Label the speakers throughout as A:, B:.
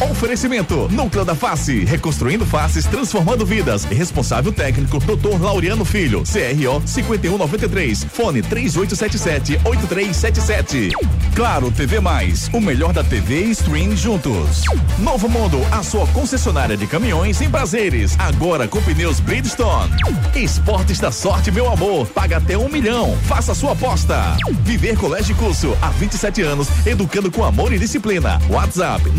A: Oferecimento: Núcleo da Face, reconstruindo faces, transformando vidas. Responsável técnico: Dr. Laureano Filho, CRO 5193, fone 3877-8377. Claro TV Mais, o melhor da TV e stream juntos. Novo Mundo, a sua concessionária de caminhões em prazeres, agora com pneus Bridgestone. Esportes da sorte, meu amor, paga até um milhão. Faça sua aposta. Viver Colégio Curso, há 27 anos, educando com amor e disciplina. WhatsApp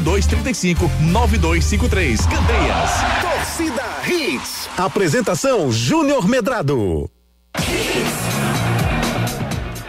A: 98235 9253. Candeias.
B: Torcida Hits. Apresentação Júnior Medrado.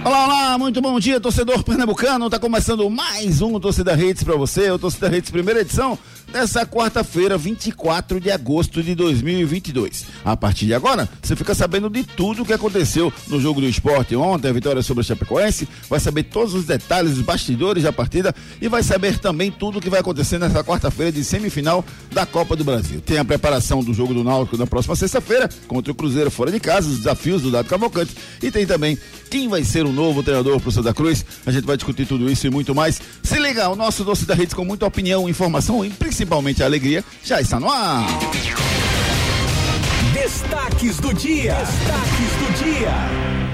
C: Olá, olá, muito bom dia, torcedor pernambucano. Tá começando mais um Torcida Hits para você, o Torcida Hits primeira edição dessa quarta-feira, 24 de agosto de 2022. A partir de agora, você fica sabendo de tudo o que aconteceu no jogo do esporte ontem, a vitória sobre a Chapecoense, vai saber todos os detalhes, os bastidores da partida e vai saber também tudo o que vai acontecer nessa quarta-feira de semifinal da Copa do Brasil. Tem a preparação do jogo do Náutico na próxima sexta-feira contra o Cruzeiro fora de casa, os desafios do Dado Cavalcante e tem também quem vai ser o novo treinador pro Santa Cruz. A gente vai discutir tudo isso e muito mais. Se liga, o nosso Doce da Redes com muita opinião, informação e principalmente alegria já está no ar.
B: Destaques do dia. Destaques do dia.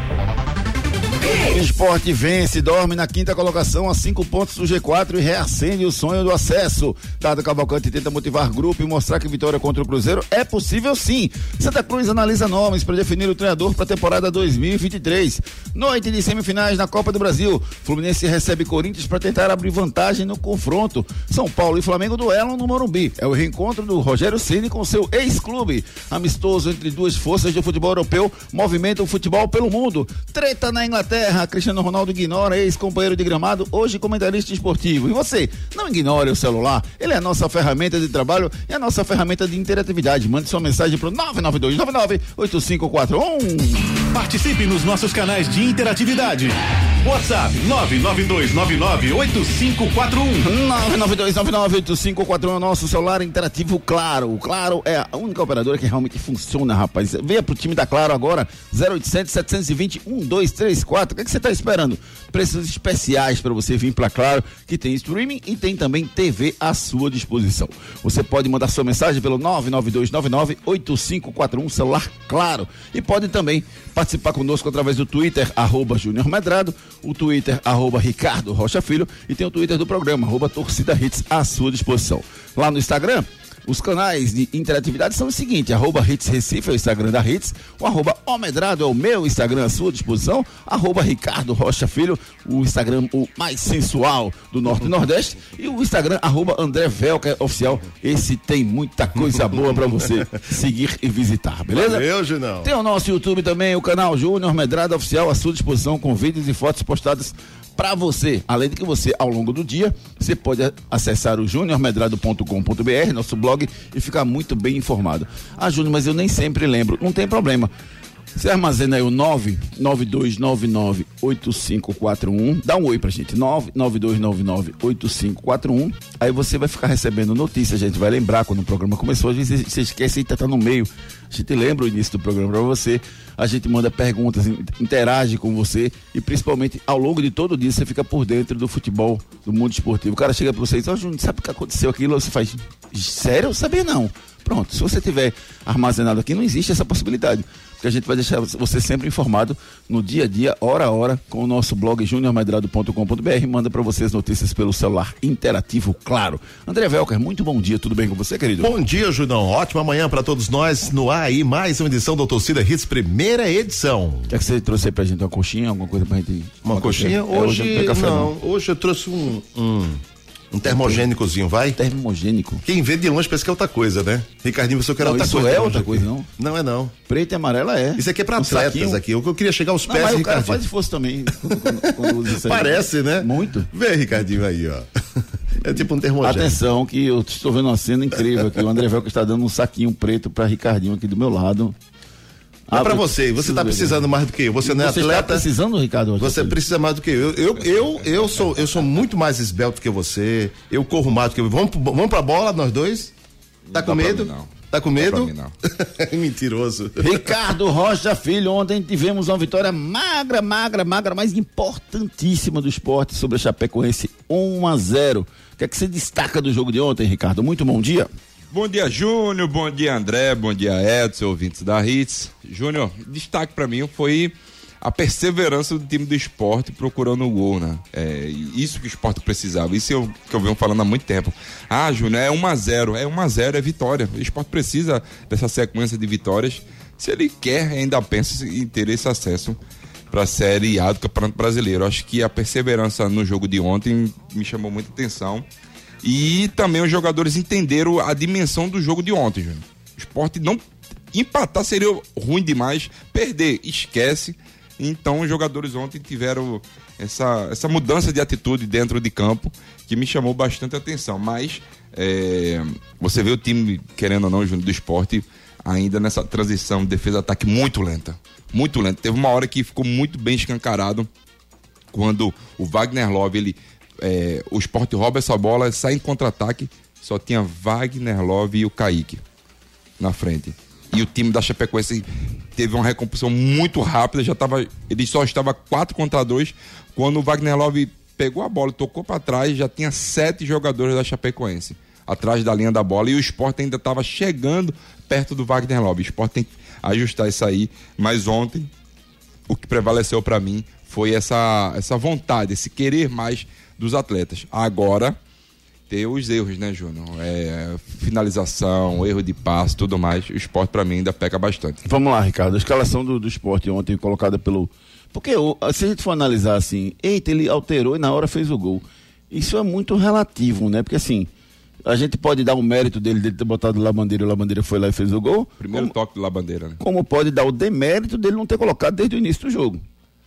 C: Esporte vence, dorme na quinta colocação a cinco pontos do G4 e reacende o sonho do acesso. Dado Cavalcante tenta motivar grupo e mostrar que vitória contra o Cruzeiro é possível sim. Santa Cruz analisa nomes para definir o treinador para a temporada 2023. Noite de semifinais na Copa do Brasil. Fluminense recebe Corinthians para tentar abrir vantagem no confronto. São Paulo e Flamengo duelam no Morumbi. É o reencontro do Rogério Ceni com seu ex-clube. Amistoso entre duas forças do futebol europeu movimenta o futebol pelo mundo. Treta na Inglaterra Terra, Cristiano Ronaldo ignora, ex-companheiro de gramado, hoje comentarista esportivo. E você, não ignore o celular, ele é a nossa ferramenta de trabalho e a nossa ferramenta de interatividade. Mande sua mensagem pro 992998541.
A: Participe nos nossos canais de interatividade. WhatsApp 992998541.
C: 992998541 é nosso celular interativo Claro. O Claro é a única operadora que realmente funciona, rapaz. Venha pro time da Claro agora, 0800 720 1234 o que, é que você está esperando? Preços especiais para você vir para Claro, que tem streaming e tem também TV à sua disposição. Você pode mandar sua mensagem pelo 992998541, celular Claro. E pode também participar conosco através do Twitter, arroba Medrado, o Twitter, arroba Ricardo Rocha Filho, e tem o Twitter do programa, arroba Torcida Hits à sua disposição. Lá no Instagram, os canais de interatividade são os seguintes: arroba Hits Recife é o Instagram da Hits, o arroba Omedrado é o meu Instagram à sua disposição, arroba Ricardo Rocha Filho, o Instagram o mais sensual do Norte e Nordeste, e o Instagram arroba André Velker Oficial. Esse tem muita coisa boa para você seguir e visitar, beleza?
D: Valeu, Junão.
C: Tem o nosso YouTube também, o canal Júnior Medrado Oficial à sua disposição, com vídeos e fotos postadas para você. Além de que você, ao longo do dia, você pode acessar o juniormedrado.com.br, nosso blog, e ficar muito bem informado. Ah, Júnior, mas eu nem sempre lembro. Não tem problema. Você armazena aí o 992998541. Dá um oi pra gente. 992998541. Aí você vai ficar recebendo notícias. A gente vai lembrar quando o programa começou. Às vezes você esquece e tá, tá no meio. A gente lembra o início do programa pra você. A gente manda perguntas, interage com você. E principalmente ao longo de todo o dia você fica por dentro do futebol, do mundo esportivo. O cara chega pra você e diz: Ó, oh, Júnior, sabe o que aconteceu aquilo? Você faz: Sério? Eu sabia não. Pronto, se você tiver armazenado aqui, não existe essa possibilidade. Porque a gente vai deixar você sempre informado no dia a dia, hora a hora, com o nosso blog juniormedrado.com.br. Manda para você as notícias pelo celular interativo, claro. André Velker, muito bom dia, tudo bem com você, querido?
D: Bom dia, Junão. Ótima manhã para todos nós. No ar aí, mais uma edição do Torcida Hits, primeira edição.
C: O que, é que você trouxe aí pra gente? Uma coxinha, alguma coisa pra gente.
D: Uma, uma coxinha? Hoje, é, hoje não, não, hoje eu trouxe um, um um termogênicozinho, vai?
C: Termogênico.
D: Quem vê de longe pensa que é outra coisa, né? Ricardinho, você quer outra
C: isso
D: coisa.
C: Isso é outra coisa, não?
D: Não é não.
C: Preto e amarela é.
D: Isso aqui é pra um atletas saquinho. aqui. O que eu queria chegar aos pés,
C: não, mas o cara faz esforço também.
D: quando, quando Parece, né?
C: Muito.
D: Vê, Ricardinho, aí, ó. É tipo um termogênico.
C: Atenção, que eu estou vendo uma cena incrível aqui. O André Velco está dando um saquinho preto para Ricardinho aqui do meu lado.
D: Ah, para você, você está precisando mais do que eu. Você não é
C: você
D: atleta.
C: Está precisando, Ricardo?
D: Você precisa mais do que eu. Eu, eu, eu, sou, eu sou muito mais esbelto que você. Eu corro mais do que eu. Vamos, vamos pra bola, nós dois? Tá com medo?
C: Não.
D: Tá com medo?
E: Não, não.
D: Mentiroso.
C: Ricardo Rocha Filho, ontem tivemos uma vitória magra, magra, magra, mas importantíssima do esporte sobre a Chapecoense 1 a 0. O que é que você destaca do jogo de ontem, Ricardo? Muito bom dia.
E: Bom dia, Júnior. Bom dia, André. Bom dia, Edson, ouvintes da Hits. Júnior, destaque para mim foi a perseverança do time do esporte procurando o gol, né? É, isso que o esporte precisava. Isso eu, que eu venho falando há muito tempo. Ah, Júnior, é 1 a 0 É 1 a 0 é vitória. O esporte precisa dessa sequência de vitórias. Se ele quer, ainda pensa em ter esse acesso para a Série A do Campeonato Brasileiro. Acho que a perseverança no jogo de ontem me chamou muita atenção. E também os jogadores entenderam a dimensão do jogo de ontem, Júnior. O esporte não empatar seria ruim demais, perder, esquece. Então os jogadores ontem tiveram essa, essa mudança de atitude dentro de campo que me chamou bastante atenção. Mas é, você vê o time, querendo ou não, Júnior, do esporte, ainda nessa transição defesa-ataque muito lenta. Muito lenta. Teve uma hora que ficou muito bem escancarado quando o Wagner Love ele é, o esporte rouba essa bola, sai em contra-ataque, só tinha Wagner Love e o Kaique na frente. E o time da Chapecoense teve uma recomposição muito rápida, já tava, ele só estava 4 contra 2 quando o Wagner Love pegou a bola, tocou para trás, já tinha sete jogadores da Chapecoense atrás da linha da bola e o esporte ainda estava chegando perto do Wagner Love. O esporte tem que ajustar isso aí, mas ontem o que prevaleceu para mim foi essa, essa vontade, esse querer mais dos atletas. Agora, ter os erros, né, Júnior? É, finalização, erro de passe, tudo mais. O esporte, para mim, ainda peca bastante.
C: Vamos lá, Ricardo. A escalação do, do esporte ontem colocada pelo. Porque se a gente for analisar assim, eita, ele alterou e na hora fez o gol. Isso é muito relativo, né? Porque assim, a gente pode dar o mérito dele, dele ter botado o Labandeira e o Labandeira foi lá e fez o gol.
E: Primeiro
C: como,
E: toque do Labandeira, né?
C: Como pode dar o demérito dele não ter colocado desde o início do jogo.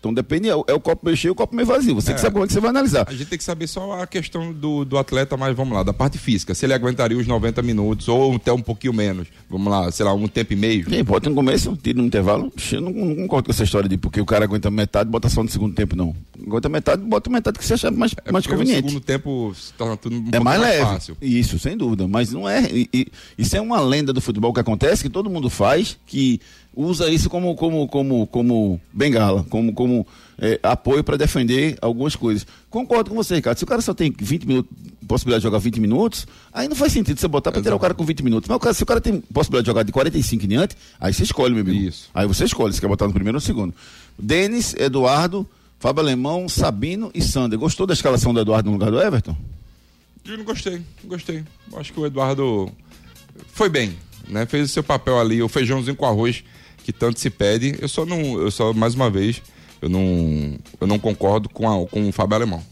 C: Então depende, é o, é o copo meio cheio o copo meio vazio. Você é, que sabe como é que você vai analisar.
E: A gente tem que saber só a questão do, do atleta, mas vamos lá, da parte física. Se ele aguentaria os 90 minutos ou até um pouquinho menos. Vamos lá, sei lá, um tempo e meio.
C: Sim, pode no começo, tira no intervalo. Eu não, não, concordo com essa história de porque o cara aguenta metade, bota só no segundo tempo, não. Aguenta metade, bota metade que você acha mais,
E: é
C: mais conveniente.
E: No segundo tempo se torna tudo um
C: é mais, mais leve. fácil. Isso, sem dúvida. Mas não é. E, e, isso é uma lenda do futebol que acontece, que todo mundo faz, que usa isso como, como, como, como bengala, como, como é, apoio para defender algumas coisas. Concordo com você, Ricardo. Se o cara só tem 20 minutos, possibilidade de jogar 20 minutos, aí não faz sentido você botar para tirar o cara com 20 minutos. Mas o cara, se o cara tem possibilidade de jogar de 45 em diante, aí você escolhe, meu amigo. Isso. Aí você escolhe se quer botar no primeiro ou no segundo. Denis, Eduardo, Fábio Alemão, Sabino e Sander. Gostou da escalação do Eduardo no lugar do Everton?
E: Eu não gostei, gostei. Acho que o Eduardo foi bem, né? Fez o seu papel ali, o feijãozinho com arroz que tanto se pede. Eu só não, eu só mais uma vez, eu não, eu não concordo com, a, com o Fábio Alemão.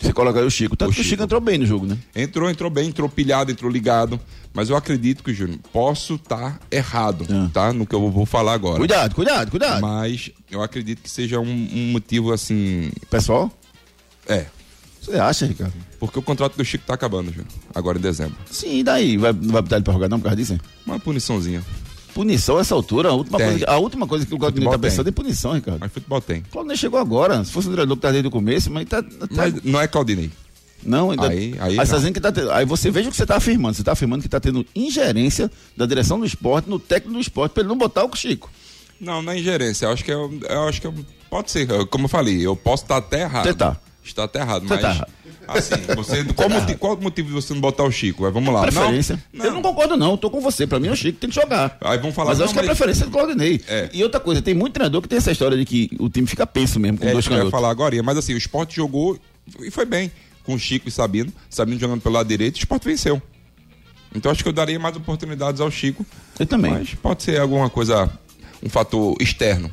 C: Você coloca o Chico. Tanto o que o Chico entrou bem no jogo, né?
E: Entrou, entrou bem, entrou pilhado, entrou ligado. Mas eu acredito que, Júnior, posso estar tá errado, é. tá? No que eu vou falar agora.
C: Cuidado, cuidado, cuidado.
E: Mas eu acredito que seja um, um motivo assim.
C: Pessoal?
E: É.
C: Você acha, Ricardo?
E: Porque o contrato do Chico tá acabando, Júnior. Agora em dezembro.
C: Sim, e daí? Vai, não vai botar ele pra jogar não por causa disso?
E: Uma puniçãozinha.
C: Punição a essa altura, a última, coisa, a última coisa que o Claudinei está pensando é punição, Ricardo.
E: Mas futebol tem.
C: Claudinei chegou agora. Se fosse o treinador que tá desde o começo, mas tá. tá...
E: Mas não é Claudinei.
C: Não, ainda. Aí, aí, aí, tá que tá tendo, aí você veja o que você está afirmando. Você está afirmando que está tendo ingerência da direção do esporte no técnico do esporte para ele não botar o Chico.
E: Não, não é ingerência. Eu acho que é, eu acho que é, pode ser. Como eu falei, eu posso estar até errado. Você
C: tá.
E: Está até errado,
C: você
E: mas.
C: Tá errado.
E: Assim, você, qual, motivo, qual o motivo de você não botar o Chico? vamos lá.
C: Preferência. Não, não. Eu não concordo, não. Estou com você. Para mim, o Chico tem que jogar.
E: Aí vamos falar
C: Mas eu acho que é a preferência do Claudinei.
E: É.
C: E outra coisa, tem muito treinador que tem essa história de que o time fica penso mesmo com
E: é,
C: dois canhotos.
E: Eu ia falar agora, mas assim, o esporte jogou e foi bem. Com o Chico e Sabino. Sabino jogando pelo lado direito, o esporte venceu. Então acho que eu daria mais oportunidades ao Chico.
C: Eu também.
E: Mas pode ser alguma coisa, um fator externo.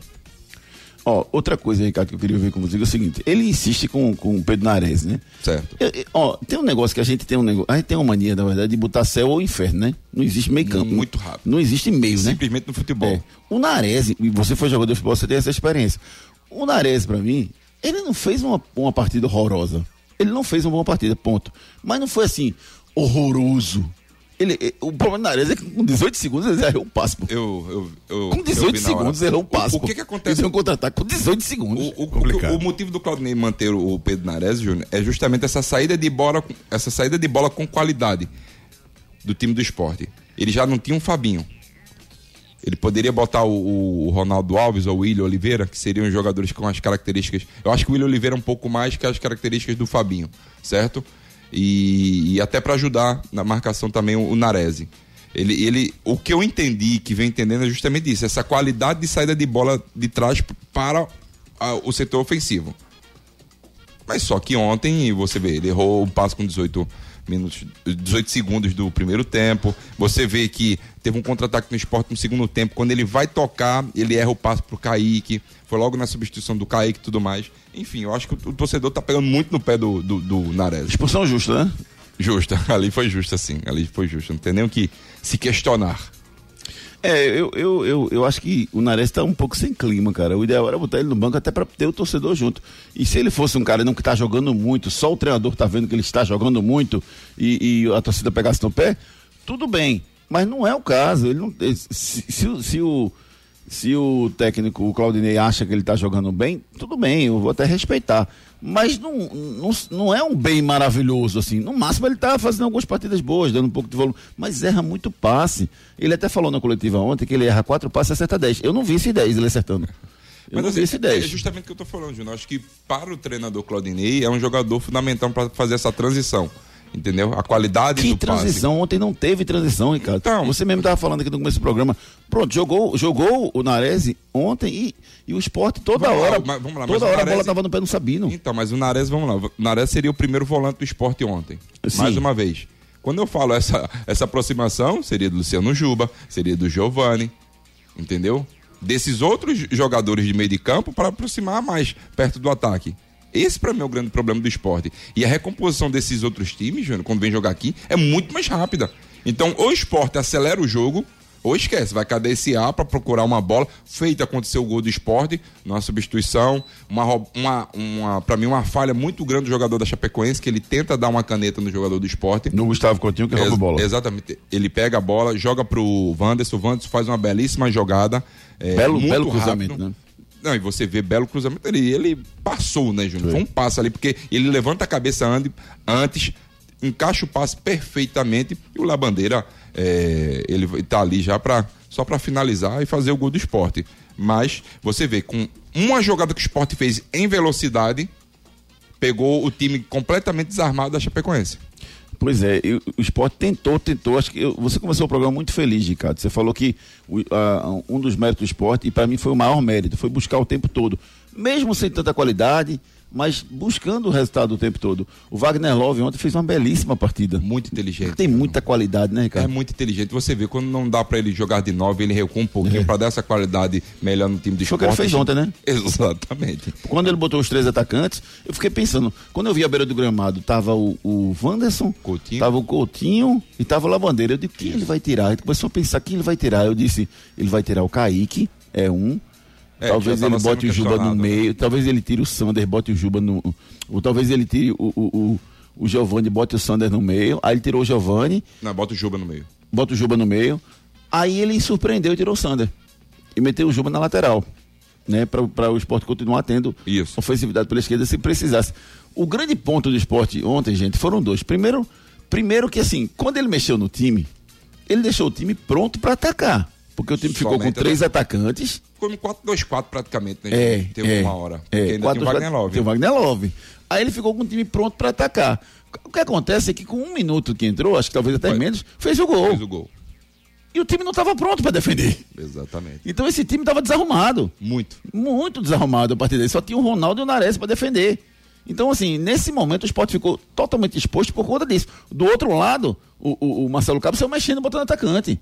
C: Ó, outra coisa, Ricardo, que eu queria ver com você é o seguinte: ele insiste com, com o Pedro Nares, né?
E: Certo.
C: Eu, eu, ó, tem um negócio que a gente tem um negócio. A gente tem uma mania, na verdade, de botar céu ou inferno, né? Não existe meio campo.
E: Muito rápido.
C: Não existe meio,
E: né? Simplesmente no futebol. É.
C: O Nares, e você foi jogador de futebol, você tem essa experiência. O Nares, para mim, ele não fez uma, uma partida horrorosa. Ele não fez uma boa partida, ponto. Mas não foi assim, horroroso. Ele, eh, o problema da Areza é que com 18 segundos ele errou um passo.
E: Eu, eu, eu,
C: com 18 segundos ele errou um passo.
E: O, o que que acontece?
C: Ele um contra-ataque com 18 segundos.
E: O, o, o, motivo do Claudinei manter o Pedro Nares, Júnior, é justamente essa saída de bola, essa saída de bola com qualidade do time do esporte. ele já não tinha um Fabinho. Ele poderia botar o, o Ronaldo Alves ou o William Oliveira, que seriam jogadores com as características. Eu acho que o William Oliveira é um pouco mais que as características do Fabinho, certo? E, e até para ajudar na marcação também o, o Narese. Ele, ele, o que eu entendi, que vem entendendo, é justamente isso: essa qualidade de saída de bola de trás para a, o setor ofensivo. Mas só que ontem, você vê, ele errou um passo com 18 minutos, 18 segundos do primeiro tempo. Você vê que teve um contra-ataque no esporte no segundo tempo. Quando ele vai tocar, ele erra o passo pro Kaique. Foi logo na substituição do Kaique e tudo mais. Enfim, eu acho que o, o torcedor tá pegando muito no pé do, do, do Nares.
C: Expulsão justa, né?
E: Justa. Ali foi justa, sim. Ali foi justa. Não tem nem o que se questionar.
C: É, eu, eu, eu, eu acho que o Nares tá um pouco sem clima, cara. O ideal era botar ele no banco até para ter o torcedor junto. E se ele fosse um cara não que tá jogando muito, só o treinador tá vendo que ele está jogando muito e, e a torcida pegasse no pé, tudo bem. Mas não é o caso. Ele não, se, se, se o se o técnico, o Claudinei, acha que ele está jogando bem, tudo bem, eu vou até respeitar. Mas não, não, não é um bem maravilhoso, assim. No máximo ele está fazendo algumas partidas boas, dando um pouco de volume, mas erra muito passe. Ele até falou na coletiva ontem que ele erra quatro passes e acerta dez. Eu não vi esse dez ele acertando. Eu
E: Mas
C: não
E: assim,
C: vi esse 10.
E: é justamente o que eu tô falando, Júnior. Acho que para o treinador Claudinei é um jogador fundamental para fazer essa transição. Entendeu? A qualidade
C: Que
E: do
C: transição? Ontem não teve transição, Ricardo.
E: Então-
C: Você mesmo estava falando aqui no começo do programa. Pronto, jogou, jogou o Nares ontem e, e o esporte toda
E: Vamos lá,
C: hora.
E: mas vamos lá,
C: toda hora a bola estava no pé do Sabino.
E: passe. Então, mas o Nares, vamos lá. O Nares seria o primeiro volante do esporte ontem.
C: Sim.
E: Mais uma vez. Quando eu falo essa, essa aproximação, seria do Luciano Juba, seria do Giovani, entendeu? Desses outros jogadores de meio de campo para aproximar mais perto do ataque. Esse para mim é o grande problema do esporte. E a recomposição desses outros times, Júnior, quando vem jogar aqui, é muito mais rápida. Então, ou o esporte acelera o jogo, ou esquece, vai cadenciar para procurar uma bola. Feita acontecer o gol do esporte, numa substituição, uma, uma, uma para mim, uma falha muito grande do jogador da Chapecoense, que ele tenta dar uma caneta no jogador do esporte.
C: No Gustavo Coutinho que rouba a
E: Ex-
C: bola.
E: Exatamente. Ele pega a bola, joga pro Wanderson, o Wanderson faz uma belíssima jogada. é,
C: Belo-
E: muito
C: belo
E: rápido.
C: cruzamento, né?
E: Não, e você vê belo cruzamento. Ele, ele passou, né, Júnior? Foi um passo ali, porque ele levanta a cabeça ande- antes, encaixa o passe perfeitamente e o Labandeira, é, ele tá ali já pra, só para finalizar e fazer o gol do esporte. Mas você vê, com uma jogada que o esporte fez em velocidade, pegou o time completamente desarmado da Chapecoense.
C: Pois é, e o o esporte tentou, tentou. Acho que eu- você começou o programa muito feliz, Ricardo. Você falou que o- a- um dos méritos do esporte, e para mim foi o maior mérito, foi buscar o tempo todo. Mesmo sem tanta qualidade, mas buscando o resultado o tempo todo. O Wagner Love ontem fez uma belíssima partida.
E: Muito inteligente.
C: Tem muita qualidade, né,
E: É
C: Ricardo?
E: muito inteligente. Você vê, quando não dá pra ele jogar de nove, ele recua um pouquinho pra dar essa qualidade melhor no time do
C: Foi o que ele
E: esporte.
C: fez ontem, né?
E: Exatamente.
C: Quando ele botou os três atacantes, eu fiquei pensando, quando eu vi a beira do gramado, tava o, o Wanderson,
E: Coutinho.
C: tava o Coutinho e tava o Lavandeira. Eu disse, quem ele vai tirar? Ele começou a pensar, quem ele vai tirar? Eu disse, ele vai tirar o Kaique, é um.
E: É,
C: talvez ele bote o Juba no
E: né?
C: meio, talvez ele tire o Sander, bote o Juba no. Ou talvez ele tire o, o, o, o Giovanni, bote o Sander no meio. Aí ele tirou o Giovanni,
E: Não, bota o Juba no meio.
C: bota o Juba no meio. Aí ele surpreendeu e tirou o Sander. E meteu o Juba na lateral. Né, para o esporte continuar tendo
E: Isso.
C: ofensividade pela esquerda se precisasse. O grande ponto do esporte ontem, gente, foram dois. Primeiro, primeiro que assim, quando ele mexeu no time, ele deixou o time pronto para atacar. Porque o time ficou com
E: Somente
C: três
E: atacar.
C: atacantes.
E: Ficou no 4-2-4 praticamente, né?
C: É?
E: Teve
C: é,
E: uma hora.
C: É,
E: ainda
C: quatro,
E: tem o Wagner Love.
C: Tem o Wagner Love. Aí ele ficou com o time pronto para atacar. O que acontece é que com um minuto que entrou, acho que talvez até
E: Foi.
C: menos, fez o gol.
E: Fez o gol.
C: E o time não estava pronto para defender.
E: Exatamente.
C: Então esse time estava desarrumado.
E: Muito.
C: Muito desarrumado a partir dele. Só tinha o Ronaldo e o Nares para defender. Então, assim, nesse momento o esporte ficou totalmente exposto por conta disso. Do outro lado, o, o- o Marcelo Cabo saiu mexendo, botando atacante.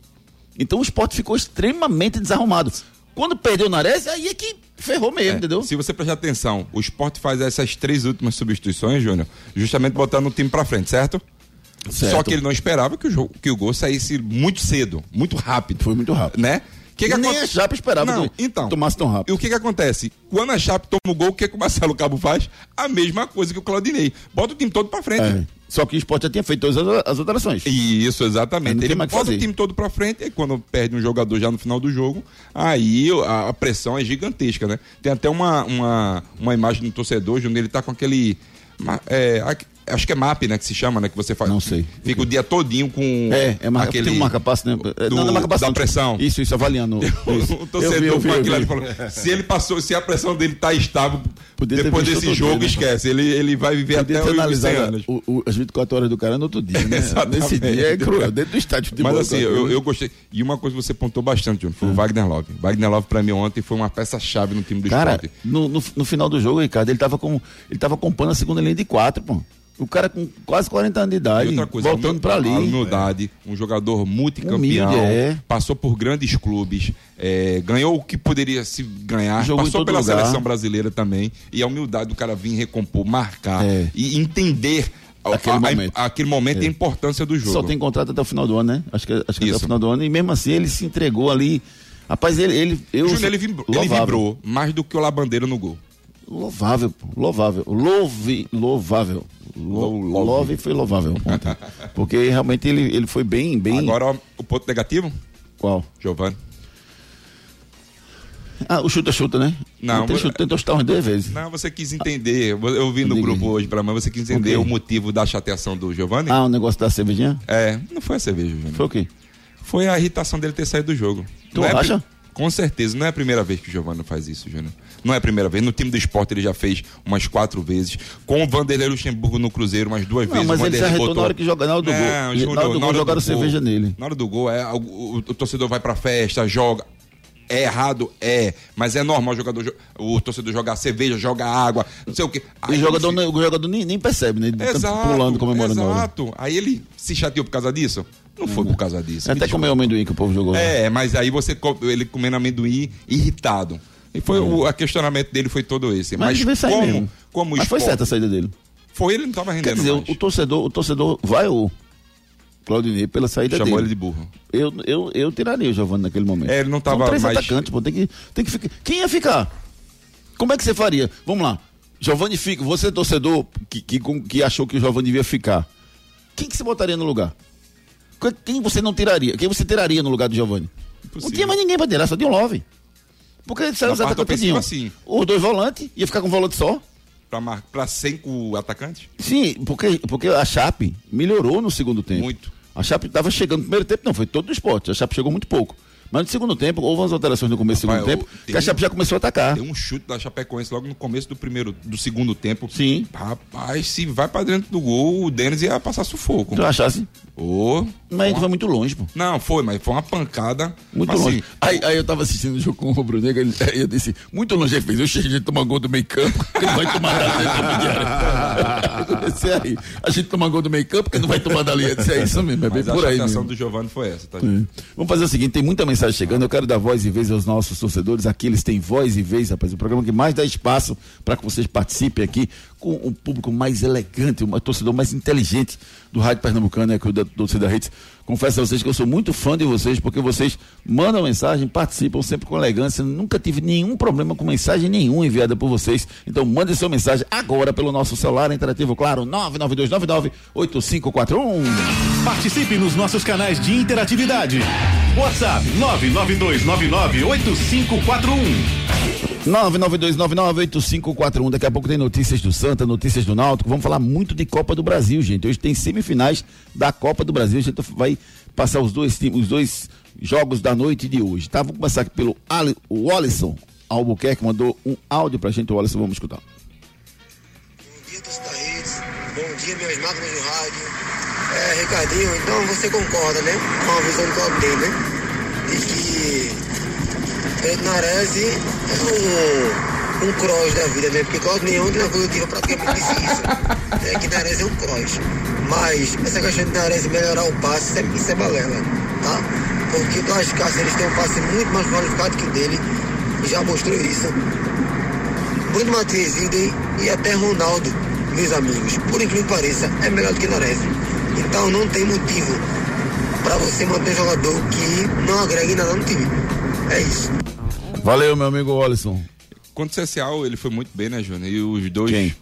C: Então o esporte ficou extremamente desarrumado. Quando perdeu o Nares, aí é que ferrou mesmo,
E: É,
C: entendeu?
E: Se você prestar atenção, o esporte faz essas três últimas substituições, Júnior, justamente botando o time pra frente, certo?
C: Certo.
E: Só que ele não esperava que o, jogo, que o gol saísse muito cedo, muito rápido.
C: Foi muito rápido.
E: Né? Que que
C: Nem
E: aconte-
C: a Chapa esperava
E: Não,
C: que
E: então.
C: tomasse tão
E: E
C: rápido.
E: o que que acontece? Quando a Chape toma o gol, o que, que o Marcelo Cabo faz? A mesma coisa que o Claudinei. Bota o time todo pra frente.
C: É. Só que o esporte já tinha feito todas as- alterações.
E: Isso, exatamente. Ele bota
C: fazer.
E: o time todo pra frente e quando perde um jogador já no final do jogo, aí a, a pressão é gigantesca, né? Tem até uma, uma, uma imagem do torcedor onde ele tá com aquele. é, Acho que é MAP, né? Que se chama, né? Que você faz.
C: Não sei.
E: Fica o dia todinho com.
C: É, é marca,
E: aquele.
C: tem um marca-passo, né? É,
E: do-
C: não, não é marca-passo,
E: da
C: não.
E: pressão.
C: Isso, isso, avaliando. Isso.
E: O torcedor
C: Eu vi, eu vi, eu vi.
E: falou, se ele passou, se a pressão dele tá estável,
C: Podia
E: depois desse jogo,
C: dia, né?
E: esquece. Ele, ele vai viver
C: Podia
E: até os 100
C: analisado
E: anos.
C: o- o- as 24 horas do cara no outro dia, né? Nesse dia é cruel, dentro do estádio de.
E: Mas assim, eu, eu gostei. E uma coisa que você pontou bastante, Júnior, foi o Wagner Love. Wagner Love, pra mim, ontem foi uma peça-chave no time do
C: Cara,
E: esporte.
C: no, no, no final do jogo, Ricardo, ele tava, com, ele tava compondo a segunda linha de quatro, pô. O cara com quase 40 anos de idade,
E: coisa,
C: voltando
E: a
C: pra ali.
E: A humildade, um jogador multicampeão,
C: Humilde, é.
E: passou por grandes clubes, é, ganhou o que poderia se ganhar,
C: Jogou
E: passou pela
C: lugar.
E: seleção brasileira também. E a humildade do cara vir recompor, marcar
C: É.
E: e entender a-
C: Aquele
E: a- a-
C: momento.
E: aquele momento e a importância do jogo.
C: Só tem contrato até o final do ano, né? Acho que, acho que até o final do ano. E mesmo assim, ele se entregou ali. Rapaz, ele. ele eu,
E: Júnior, ele, vibrou, ele vibrou mais do que o Labandeira no gol.
C: Louvável, louvável. Louve, louvável. Lo,
E: Love.
C: foi louvável. ontem. Porque realmente ele, ele foi bem, bem.
E: Agora, ó, o ponto negativo,
C: Qual?
E: Giovanni.
C: Ah, o chuta-chuta, né?
E: Não,
C: Ele tentou chutar umas duas vezes.
E: Não, você quis entender. Eu vi no
C: Diga
E: grupo hoje pela manhã, você quis entender
C: Ok.
E: o motivo da chateação do Giovanni?
C: Ah, o negócio da cervejinha?
E: É, não foi a cerveja, Júnior.
C: Foi o quê?
E: Foi a irritação dele ter saído do jogo.
C: Tu
E: Não é
C: acha?
E: Com certeza, não é a primeira vez que o Giovanni faz isso, Júnior. Não é a primeira vez. No time do esporte ele já fez umas quatro vezes. Com o Vanderlei Luxemburgo no Cruzeiro umas duas
C: Não,
E: vezes.
C: mas ele se arretou
E: botou-
C: na hora que joga- na hora do gol.
E: Não,
C: Na hora do gol jogaram
E: gol-
C: cerveja nele.
E: Na hora do gol, é, o, o- o torcedor vai pra festa, joga. É errado? É. Mas é normal o jogador, jo- o torcedor jogar cerveja, jogar água, não sei o quê. Aí
C: o jogador,
E: ele
C: o jogador nem, nem percebe, né? Ele tá
E: Exato,
C: pulando, comemorando na
E: exato. Aí ele se chateou por causa disso? Não foi por causa disso.
C: Até
E: me
C: comeu amendoim que o povo jogou. lá.
E: é, mas aí você ele comendo amendoim irritado. E foi o a questionamento dele foi todo esse.
C: Mas,
E: Mas, como,
C: mesmo.
E: como
C: Mas foi certa a saída dele.
E: Foi, ele não estava
C: Quer
E: rendendo
C: dizer, o,
E: mais.
C: o torcedor, o torcedor vai o Claudinei pela saída
E: Chamou ele
C: dele.
E: de burro.
C: Eu, eu, eu tiraria o Giovanni naquele momento.
E: É, ele não tava
C: São três
E: mais-
C: atacantes, pô. Tem que, tem que ficar. Quem ia ficar? Como é que você faria? Vamos lá. Giovanni fica. Você, torcedor, que, que, que achou que o Giovanni devia ficar. Quem que você botaria no lugar? Que- Quem você não tiraria? Quem você tiraria no lugar do Giovanni? Não tinha mais ninguém pra tirar, só tinha um Love. Porque
E: parte
C: atacantes.
E: ofensiva,
C: tinham.
E: sim.
C: Os dois volantes, ia ficar com um volante só.
E: Pra, mar... pra cinco atacantes?
C: Sim, porque, porque a Chape melhorou no segundo tempo.
E: Muito.
C: A Chape estava chegando no primeiro tempo, não, foi todo do esporte. A Chape chegou muito pouco. Mas no segundo tempo, houve umas alterações no começo do segundo
E: Rapaz,
C: tempo,
E: eu-
C: que a Chape já começou a atacar.
E: Tem um chute da Chapecoense logo no começo do primeiro, do segundo tempo.
C: Sim.
E: Rapaz, se vai pra dentro do gol, o Denis ia passar sufoco.
C: Tu achasse?
E: Ô,
C: Mas ele foi muito longe, pô.
E: Não, foi, mas foi uma pancada.
C: Muito
E: assim,
C: longe. Aí, aí eu tava assistindo o jogo com o Rubro Negro, ele, aí eu disse, muito longe ele fez, eu cheguei a tomar gol do meio campo, que não vai tomar da linha "É aí, a gente toma gol do meio campo, que não vai tomar da linha. Eu disse, é isso mesmo, é bem
E: Mas a
C: por aí
E: chateação
C: mesmo.
E: do Giovanni foi essa, tá?
C: É. Vamos fazer o seguinte, tem muita mensagem chegando, eu quero dar voz e vez aos nossos torcedores, aqui eles têm voz e vez, rapaz, o programa que mais dá espaço para que vocês participem aqui com um público mais elegante, um torcedor mais inteligente do Rádio Pernambucano, né, que é o da torcida Redes. Confesso a vocês que eu sou muito fã de vocês, porque vocês mandam mensagem, participam sempre com elegância, nunca tive nenhum problema com mensagem nenhuma enviada por vocês, então mandem sua mensagem agora pelo nosso celular interativo, claro, 992998541.
B: Participe nos nossos canais de interatividade. WhatsApp 992998541.
C: 992998541. Daqui a pouco tem notícias do Santa, notícias do Náutico. Vamos falar muito de Copa do Brasil, gente. Hoje tem semifinais da Copa do Brasil. A gente vai passar os dois os dois jogos da noite de hoje. Tá? Vamos começar aqui pelo Ali, o Alisson Albuquerque mandou um áudio pra gente. O Alisson, vamos escutar.
F: Bom dia, torcida Redes. Bom dia, minhas máquinas do rádio. É, Ricardinho, então você concorda, né? Com a visão que eu tenho, né? De que Pedro Narese é um, um cross da vida, né? Porque Claudio ontem na coletiva praticamente disse isso. É que Narese é um cross. Mas essa questão de Narese melhorar o passe, isso é, é balela, tá? Porque o das Cáceres tem um passe muito mais qualificado que o dele. E já mostrou isso. Bruno Matias Idem e até Ronaldo, meus amigos, por incrível que pareça, é melhor do que Nares. Então não tem motivo para você manter jogador que não agregue nada no time. É isso.
C: Valeu, meu amigo Alisson.
E: Contra o CSA ele foi muito bem, né, Júnior? E os dois.
C: Quem?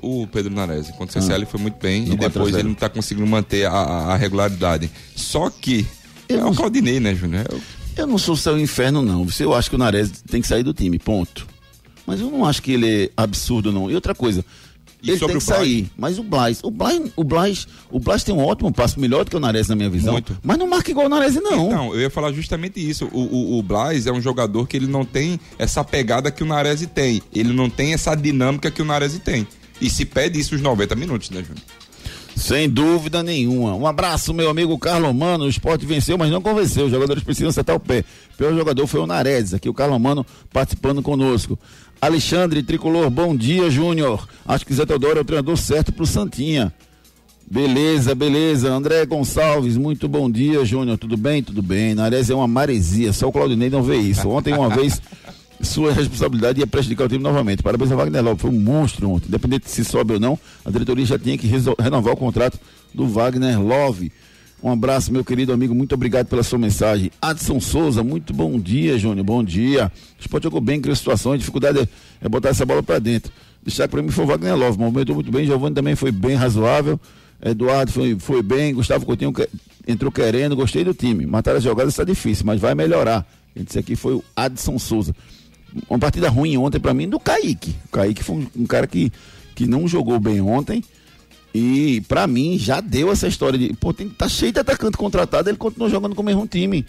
E: O Pedro Nares. Contra o CSA ele foi muito bem e
C: 4 a
E: depois
C: 0.
E: ele não tá conseguindo manter a, a- regularidade. Só que.
C: Eu
E: é
C: não-
E: o Claudinei, né, Júnior? É o-
C: Eu não sou seu inferno, não. Eu acho que o Nares tem que sair do time, ponto. Mas eu não acho que ele é absurdo, não. E outra coisa,
E: E
C: ele tem que sair. Mas o Blas, o Blas, o Blas, o Blas tem um ótimo passo, melhor do que o Nares na minha visão.
E: Muito.
C: Mas não marca igual o Nares, não.
E: Então, eu ia falar justamente isso. O, o, o Blas é um jogador que ele não tem essa pegada que o Nares tem. Ele não tem essa dinâmica que o Nares tem. E se pede isso os 90 minutos, né, Júnior?
C: Sem dúvida nenhuma. Um abraço, meu amigo Carlos Mano. O esporte venceu, mas não convenceu. Os jogadores precisam acertar o pé. O pior jogador foi o Naredes. Aqui o Carlos Mano participando conosco. Alexandre Tricolor, bom dia, Júnior. Acho que Zé Teodoro é o treinador certo pro Santinha. Beleza, beleza. André Gonçalves, muito bom dia, Júnior. Tudo bem? Tudo bem. Nares é uma maresia, só o Claudinei não vê isso. Ontem, uma vez, sua responsabilidade ia prejudicar o time novamente. Parabéns a Wagner Lopes, foi um monstro ontem. Independente se sobe ou não, a diretoria já tinha que renovar o contrato do Wagner Love. Um abraço, meu querido amigo, muito obrigado pela sua mensagem. Adson Souza, muito bom dia, Júnior, bom dia. O esporte jogou bem, criou situações, dificuldade é, é botar essa bola para dentro. Deixar para mim foi o Wagner Love, movimentou muito bem, Giovanni também foi bem razoável. Eduardo foi, foi bem, Gustavo Coutinho entrou querendo, gostei do time. Matar as jogadas está difícil, mas vai melhorar. Quem disse aqui foi o Adson Souza. Uma partida ruim ontem para mim do Kaique. O Kaique foi um, um cara que, que não jogou bem ontem. E pra mim já deu essa história de, pô, tem, tá cheio de atacante contratado, ele continua jogando com o mesmo time.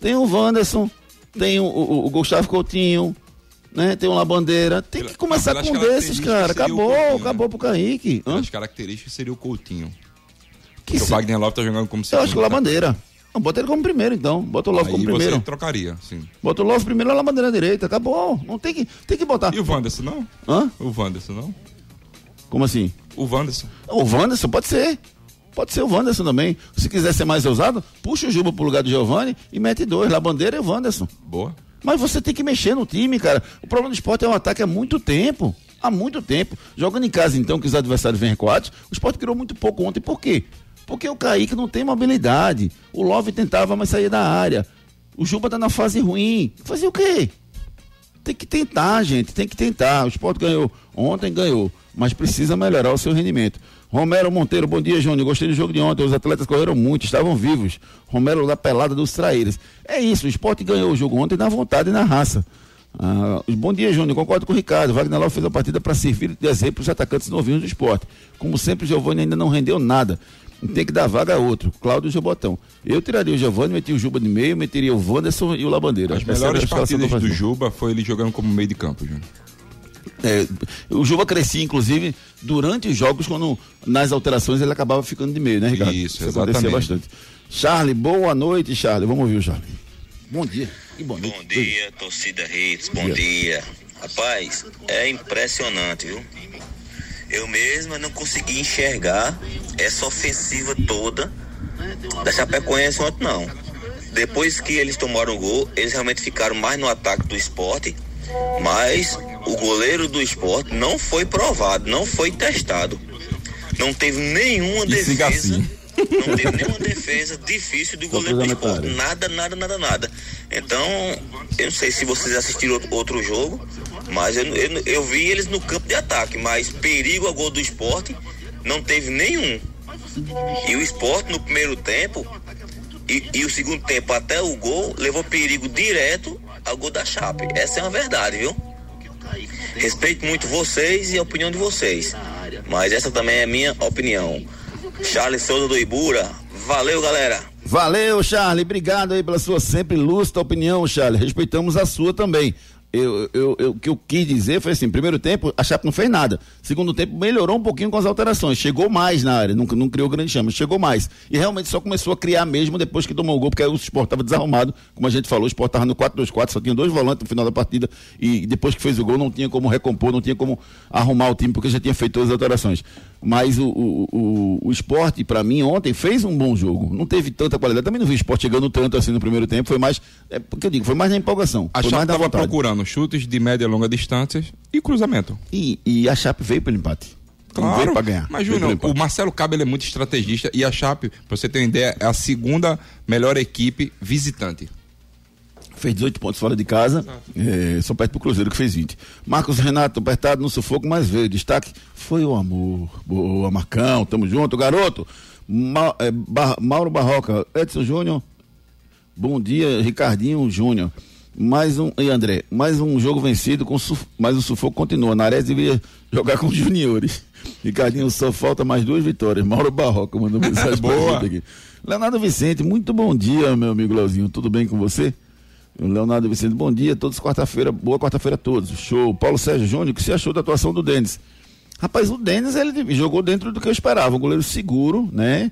C: Tem o Wanderson, tem o, o- o Gustavo Coutinho, né? Tem o Labandeira. Tem que começar com desses, cara.
E: o
C: Acabou,
E: Coutinho, né?
C: acabou pro Kaique.
E: As características seria o Coutinho.
C: Que
E: Porque o
C: se-
E: Wagner Love tá jogando como
C: Eu acho que o
E: segundo, tá?
C: Labandeira. Não, bota ele como primeiro, então. Bota o Love
E: Aí
C: como
E: você
C: primeiro.
E: trocaria, sim.
C: Bota o Love primeiro e a Labandeira direita. Acabou. Não tem que, tem que botar.
E: E o Wanderson, não?
C: Hã?
E: O Wanderson, não?
C: Como assim?
E: O Wanderson.
C: O Wanderson, pode ser. Pode ser o Wanderson também. Se quiser ser mais ousado, puxa o Juba pro lugar do Giovanni e mete dois. Labandeira e o Wanderson.
E: Boa.
C: Mas você tem que mexer no time, cara. O problema do esporte é o ataque há muito tempo. Há muito tempo. Jogando em casa, então, que os adversários vêm recuados, o esporte criou muito pouco ontem. Por quê? Porque o Kaique não tem mobilidade. O Love tentava, mas saía da área. O Juba tá na fase ruim. Fazer o quê? Tem que tentar, gente. Tem que tentar. O esporte ganhou. Ontem ganhou. Mas precisa melhorar o seu rendimento. Romero Monteiro, bom dia, Júnior. Gostei do jogo de ontem. Os atletas correram muito, estavam vivos. Romero da pelada dos traíras. É isso, o esporte ganhou o jogo ontem na vontade e na raça. Ah, bom dia, Júnior. Concordo com o Ricardo. Wagner Love fez a partida para servir de exemplo os atacantes novinhos do esporte. Como sempre, o Giovanni ainda não rendeu nada. Tem que dar vaga a outro. Cláudio Jobotão. Eu tiraria o Giovanni, meteria o Juba de meio, meteria o Wanderson e o Labandeira.
E: As
C: Essa é
E: melhores partidas do. Juba foi ele jogando como meio de campo, Júnior.
C: É, o Juba crescia, inclusive, durante os jogos, quando nas alterações ele acabava ficando de meio, né, Ricardo?
E: Isso,
C: acontecia
E: exatamente.
C: bastante. Charlie, boa noite, Charlie. Vamos ouvir o Charlie. Bom dia. E noite.
G: Bom dia, torcida Hits, bom
C: Dia.
G: dia. Rapaz, é impressionante, viu? Eu mesma não consegui enxergar essa ofensiva toda da Chapecoense ontem, não. Depois que eles tomaram o gol, eles realmente ficaram mais no ataque do esporte, mas o goleiro do esporte não foi provado, não foi testado. Não teve nenhuma
E: E
G: defesa.
E: assim.
G: Não teve nenhuma defesa difícil do goleiro do esporte. Nada, nada, nada, nada. Então, eu não sei se vocês assistiram outro, jogo, mas eu, eu, eu vi eles no campo de ataque, mas perigo ao gol do esporte não teve nenhum. E o esporte no primeiro tempo e, e o segundo tempo até o gol levou perigo direto ao gol da Chape. Essa é uma verdade, viu? Respeito muito vocês e a opinião de vocês. Mas essa também é minha opinião. Charles Souza do Ibura. Valeu, galera.
C: Valeu, Charlie. Obrigado aí pela sua sempre lúcida opinião, Charlie. Respeitamos a sua também. Eu, eu, eu- o que eu quis dizer foi assim: primeiro tempo, a Chape não fez nada. Segundo tempo, melhorou um pouquinho com as alterações. Chegou mais na área, não, não criou grande chama, chegou mais. E realmente só começou a criar mesmo depois que tomou o gol, porque aí o Sport estava desarrumado. Como a gente falou, o Sport estava no 4-2-4, só tinha dois volantes no final da partida. E depois que fez o gol, não tinha como recompor, não tinha como arrumar o time, porque já tinha feito todas as alterações. Mas o, o, o, o esporte, para mim, ontem fez um bom jogo. Não teve tanta qualidade. Também não vi o esporte chegando tanto assim no primeiro tempo. Foi mais. É porque eu digo, foi mais na empolgação.
E: A Chape estava procurando chutes de média e longa distância e cruzamento.
C: E, e a Chape veio pelo empate. Não veio pra ganhar.
E: Mas, Júnior, o. Marcelo Cabo é muito estrategista e a Chape, pra você ter uma ideia, é a segunda melhor equipe visitante.
C: Fez 18 pontos fora de casa, é, só perto pro Cruzeiro que fez 20. Marcos Renato, apertado no sufoco, mas veio. Destaque foi o amor. Boa, Marcão, tamo junto, garoto. Ma- é, Bar- Mauro Barroca, Edson Júnior, bom dia, Ricardinho Júnior. Mais um, e André, mais um jogo vencido, com suf, mas o sufoco continua. Nares devia jogar com os juniores. Ricardinho, só falta mais duas vitórias. Mauro Barroca mandou mensagem
E: Boa.
C: aqui. Leonardo Vicente, muito bom dia, meu amigo Leozinho. Tudo bem com você? Leonardo Vicente, bom dia, todos quarta-feira, boa quarta-feira a todos. Show. Paulo Sérgio Júnior, o que você achou da atuação do Denis? Rapaz, o Denis, ele jogou dentro do que eu esperava, um goleiro seguro, né?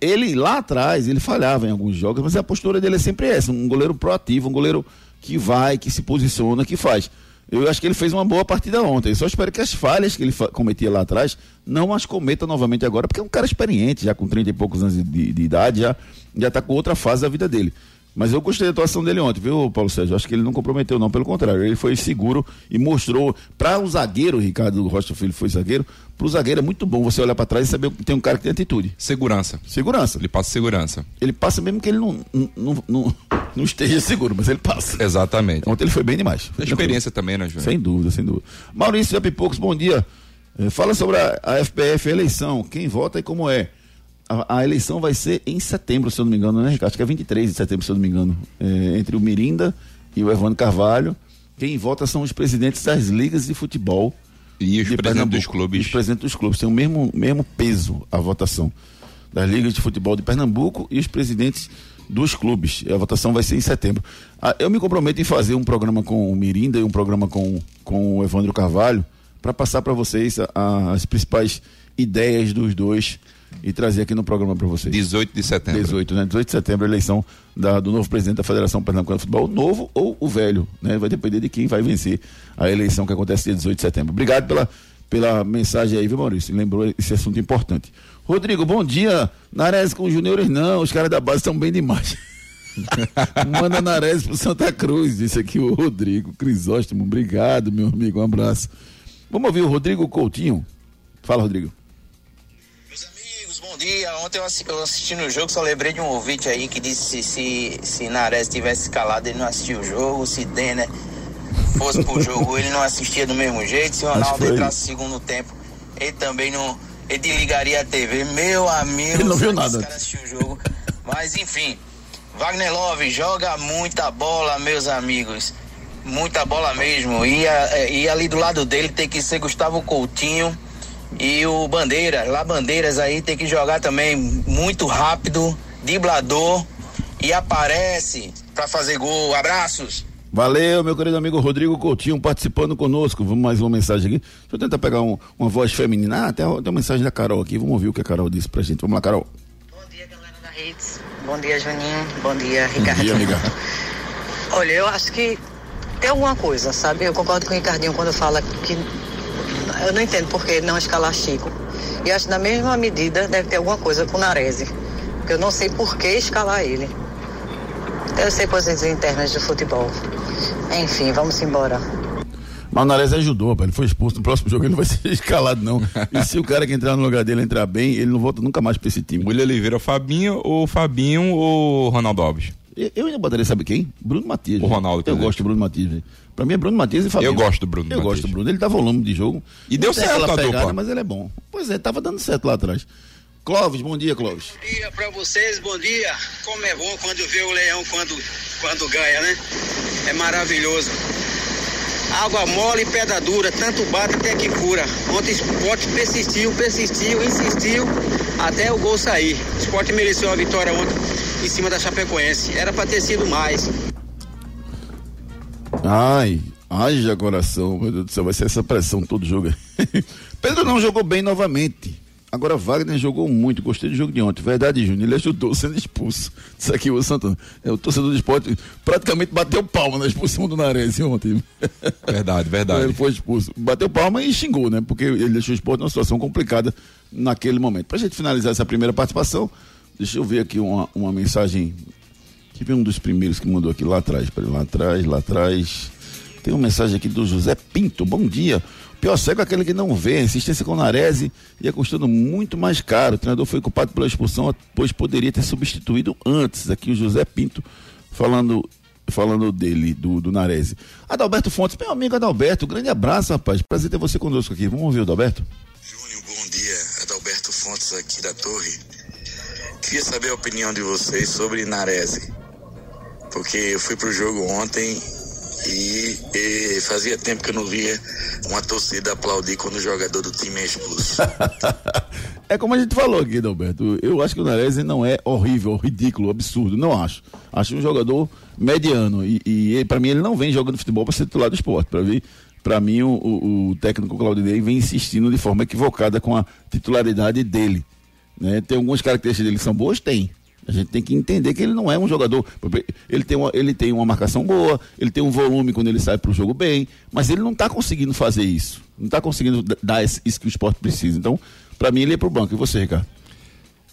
C: Ele lá atrás, ele falhava em alguns jogos, mas a postura dele é sempre essa, um goleiro proativo, um goleiro que vai, que se posiciona, que faz. Eu acho que ele fez uma boa partida ontem. Eu só espero que as falhas que ele cometia lá atrás não as cometa novamente agora, porque é um cara experiente, já com 30 e poucos anos de, de idade, já, já tá com outra fase da vida dele. Mas eu gostei da atuação dele ontem, viu, Paulo Sérgio? Acho que ele não comprometeu, não. Pelo contrário, ele foi seguro e mostrou. Para o zagueiro, Ricardo Rocha Filho foi zagueiro, para o zagueiro é muito bom você olhar para trás e saber que tem um cara que tem atitude.
E: Segurança.
C: Segurança.
E: Ele passa segurança.
C: Ele passa mesmo que ele não, não, não, não, esteja seguro, mas ele passa.
E: Exatamente.
C: Ontem ele foi bem demais.
E: A experiência também, né, Júnior?
C: Sem dúvida, sem dúvida. Maurício da Pipocos, bom dia. Eh, Fala sobre a, a FPF, a eleição, quem vota e como é. A, a eleição vai ser em setembro, se eu não me engano, né, Ricardo? Acho que é 23 de setembro, se eu não me engano. Eh, entre o Mirinda e o Evandro Carvalho. Quem vota são os presidentes das ligas de futebol.
E: E os
C: de
E: presidentes dos clubes.
C: Os presidentes dos clubes. Tem o mesmo, mesmo peso a votação das ligas de futebol de Pernambuco e os presidentes dos clubes. A votação vai ser em setembro. Ah, eu me comprometo em fazer um programa com o Mirinda e um programa com, com o Evandro Carvalho para passar para vocês a- a- as principais ideias dos dois e trazer aqui no programa para vocês.
E: 18 de setembro.
C: 18, né? 18 de setembro, a eleição da- do novo presidente da Federação Pernambucana de Futebol, o novo ou o velho, né? Vai depender de quem vai vencer a eleição que acontece dia 18 de setembro. Obrigado pela, pela mensagem aí, viu, Maurício? Lembrou esse assunto importante. Rodrigo, bom dia. Nares com os juniores, não, os caras da base estão bem demais. Manda Nares pro Santa Cruz, disse aqui o Rodrigo Crisóstomo. Obrigado, meu amigo, um abraço. Vamos ouvir o Rodrigo Coutinho. Fala, Rodrigo.
H: Bom dia. Ontem eu assi- eu assisti no jogo, só lembrei de um ouvinte aí que disse se, se, Nares tivesse escalado, ele não assistia o jogo, se Denner fosse pro jogo, ele não assistia do mesmo jeito, se Ronaldo entrasse no segundo tempo, ele também não. Ele desligaria a TV. Meu amigo,
C: Ele não viu nada.
H: O jogo. Mas enfim, Wagner Love joga muita bola, meus amigos. Muita bola mesmo. E, a- e ali do lado dele tem que ser Gustavo Coutinho e o Bandeira. Lá Bandeiras aí tem que jogar também muito rápido, driblador e aparece pra fazer gol. Abraços.
C: Valeu, meu querido amigo Rodrigo Coutinho participando conosco. Vamos mais uma mensagem aqui. Deixa eu tentar pegar um- uma voz feminina. Ah, tem, tem uma mensagem da Carol aqui. Vamos ouvir o que a Carol disse pra gente. Vamos lá, Carol.
I: Bom dia, galera da Redes. Bom dia, Juninho. Bom dia, Ricardo.
C: dia, amiga.
I: Olha, eu acho que tem alguma coisa, sabe? Eu concordo com o Ricardinho quando fala que eu não entendo por que não escalar Chico. E acho que na mesma medida deve ter alguma coisa com o Narese. Porque eu não sei por que escalar ele. Deve ser coisas internas do futebol. Enfim, vamos embora.
C: Mas o Nares ajudou, rapaz. Ele foi expulso. No próximo jogo ele não vai ser escalado, não. E se o cara que entrar no lugar dele entrar bem, ele não volta nunca mais pra esse time.
E: William Oliveira, Fabinho ou Fabinho ou Ronaldo Alves?
C: Eu, eu ainda botaria, sabe quem? Bruno Matias.
E: O. Ronaldo,
C: Eu
E: presidente.
C: gosto do Bruno Matias. Pra mim é Bruno Matias e Fabinho.
E: Eu gosto do Bruno
C: Eu
E: Matias.
C: gosto do Bruno. Ele dá volume de jogo.
E: E deu certo a dupla.
C: Mas ele é bom. Pois é, tava dando certo lá atrás. Clóvis, bom dia, Clóvis.
H: Bom dia pra vocês, bom dia. Como é bom quando vê o leão quando, quando ganha, né? É maravilhoso. Água mole e pedra dura, tanto bate até que cura. Ontem o esporte persistiu, persistiu, insistiu até o gol sair. O esporte mereceu a vitória ontem em cima da Chapecoense. Era pra ter sido mais.
C: Ai, haja coração, meu Deus do céu, vai ser essa pressão todo jogo. Pedro não jogou bem novamente. Agora Wagner jogou muito, gostei do jogo de ontem. Verdade, Júnior, ele ajudou sendo expulso. Isso aqui, o Santana. É, o torcedor do esporte praticamente bateu palma na expulsão do Nares ontem.
E: Verdade, verdade.
C: Ele foi expulso. Bateu palma e xingou, né? Porque ele deixou o esporte numa situação complicada naquele momento. Pra gente finalizar essa primeira participação, deixa eu ver aqui uma, uma mensagem. Tive um dos primeiros que mandou aqui lá atrás. Peraí, lá atrás, lá atrás. Tem uma mensagem aqui do José Pinto. Bom dia. O pior cego é aquele que não vê. Insistência com Narese ia custando muito mais caro. O treinador foi culpado pela expulsão, pois poderia ter substituído antes. Aqui o José Pinto falando falando dele, do, do Narese. Adalberto Fontes, meu amigo Adalberto, grande abraço, rapaz. Prazer ter você conosco aqui. Vamos ouvir o Adalberto?
J: Júnior, bom dia. Adalberto Fontes aqui da Torre. Queria saber a opinião de vocês sobre Narese. porque eu fui pro jogo ontem e, e fazia tempo que eu não via uma torcida aplaudir quando o jogador do time é expulso.
C: É como a gente falou aqui, Alberto. Eu acho que o Nares não é horrível, ridículo, absurdo. Não acho. Acho um jogador mediano. E, e para mim ele não vem jogando futebol para ser titular do esporte. Para mim, para mim o, o, o técnico Claudinei vem insistindo de forma equivocada com a titularidade dele. Né? Tem algumas características dele que são boas? Tem. A gente tem que entender que ele não é um jogador. Ele tem uma, ele tem uma marcação boa, ele tem um volume quando ele sai para o jogo bem, mas ele não está conseguindo fazer isso. Não está conseguindo dar isso que o esporte precisa. Então, para mim, ele é para o banco. E você, Ricardo?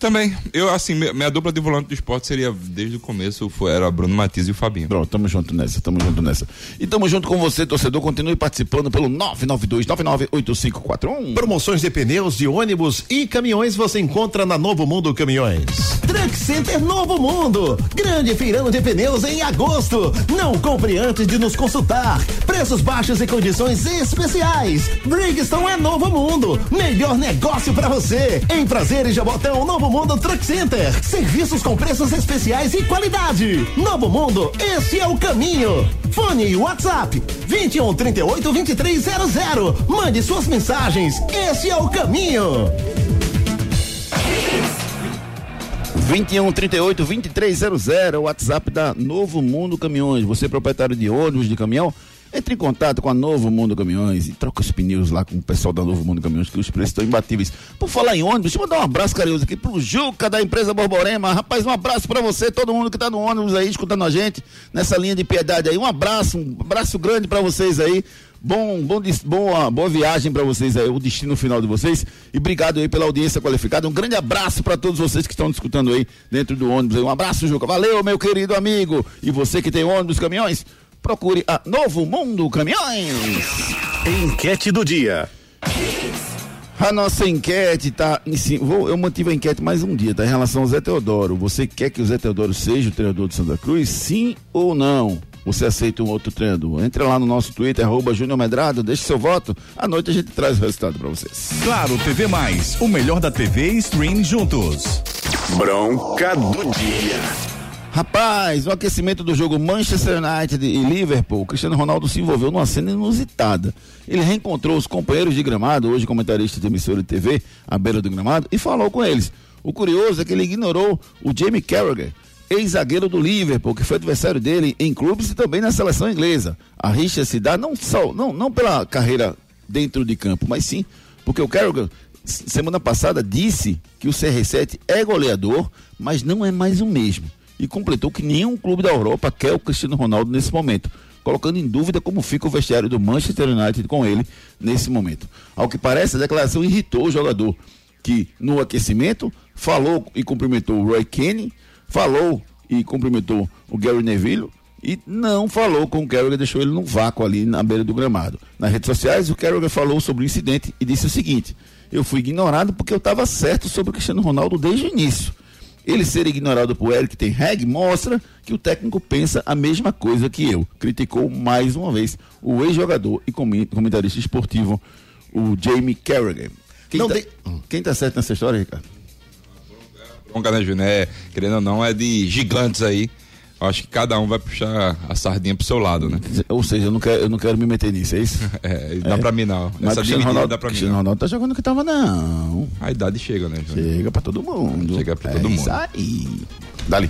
E: Também, eu assim, minha dupla de volante do esporte seria desde o começo, foi, era Bruno Matias e o Fabinho.
C: Pronto, tamo junto nessa, tamo junto nessa. E tamo junto com você, torcedor, continue participando pelo 992-998541.
D: Promoções de pneus de ônibus e caminhões você encontra na Novo Mundo Caminhões.
K: Truck Center Novo Mundo, grande feirão de pneus em agosto. Não compre antes de nos consultar. Preços baixos e condições especiais. Brigstone é Novo Mundo, melhor negócio para você. Em Prazer e Jabotão, Novo Mundo Truck Center. Serviços com preços especiais e qualidade. Novo Mundo, esse é o caminho. Fone e WhatsApp 21 38 2300. Mande suas mensagens. Esse é o caminho.
C: 21 38 2300, WhatsApp da Novo Mundo Caminhões. Você é proprietário de ônibus, de caminhão? Entre em contato com a Novo Mundo Caminhões e troca os pneus lá com o pessoal da Novo Mundo Caminhões, que os preços estão imbatíveis. Por falar em ônibus, deixa eu mandar um abraço carinhoso aqui pro Juca da empresa Borborema. Rapaz, um abraço para você, todo mundo que tá no ônibus aí, escutando a gente, nessa linha de piedade aí. Um abraço, um abraço grande para vocês aí. Bom, bom, boa, boa viagem para vocês aí, o destino final de vocês. E obrigado aí pela audiência qualificada. Um grande abraço para todos vocês que estão escutando aí dentro do ônibus. Um abraço, Juca. Valeu, meu querido amigo. E você que tem ônibus, caminhões, procure a Novo Mundo Caminhões.
B: Enquete do dia.
C: A nossa enquete tá em cima. Vou, eu mantive a enquete mais um dia, tá? Em relação ao Zé Teodoro. Você quer que o Zé Teodoro seja o treinador do Santa Cruz? Sim ou não? Você aceita um outro treinador? Entre lá no nosso Twitter, arroba Júnior Medrado, deixe seu voto. À noite a gente traz o resultado para vocês.
A: Claro, TV Mais, o melhor da TV e stream juntos.
B: Bronca do dia.
C: Rapaz, o aquecimento do jogo Manchester United e Liverpool, Cristiano Ronaldo se envolveu numa cena inusitada. Ele reencontrou os companheiros de gramado, hoje comentaristas de emissora de TV, à beira do gramado, e falou com eles. O curioso é que ele ignorou o Jamie Carragher, ex-zagueiro do Liverpool, que foi adversário dele em clubes e também na seleção inglesa. A rixa se dá não só, não, não pela carreira dentro de campo, mas sim porque o Carragher semana passada disse que o CR7 é goleador, mas não é mais o mesmo e completou que nenhum clube da Europa quer o Cristiano Ronaldo nesse momento, colocando em dúvida como fica o vestiário do Manchester United com ele nesse momento. Ao que parece, a declaração irritou o jogador, que no aquecimento falou e cumprimentou o Roy Kenny, falou e cumprimentou o Gary Neville e não falou com o Carragher, deixou ele no vácuo ali na beira do gramado. Nas redes sociais, o Carragher falou sobre o incidente e disse o seguinte: Eu fui ignorado porque eu estava certo sobre o Cristiano Ronaldo desde o início. Ele ser ignorado por Eric Ten Hag mostra que o técnico pensa a mesma coisa que eu. Criticou mais uma vez o ex-jogador e comentarista esportivo, o Jamie Carragher. Quem, não tá, de... quem tá certo nessa história, Ricardo?
E: Bronca, né, Juné? Querendo ou não, é de gigantes aí acho que cada um vai puxar a sardinha pro seu lado, né?
C: Ou seja, eu não quero, eu não quero me meter nisso, é isso?
E: é, dá é. pra mim não.
C: Mas Essa Cristiano Ronaldo, dá pra mim Cristiano Ronaldo tá jogando que tava não.
E: A idade chega, né?
C: Chega pra todo mundo.
E: Chega pra é todo mundo. Isso
C: aí. Dali.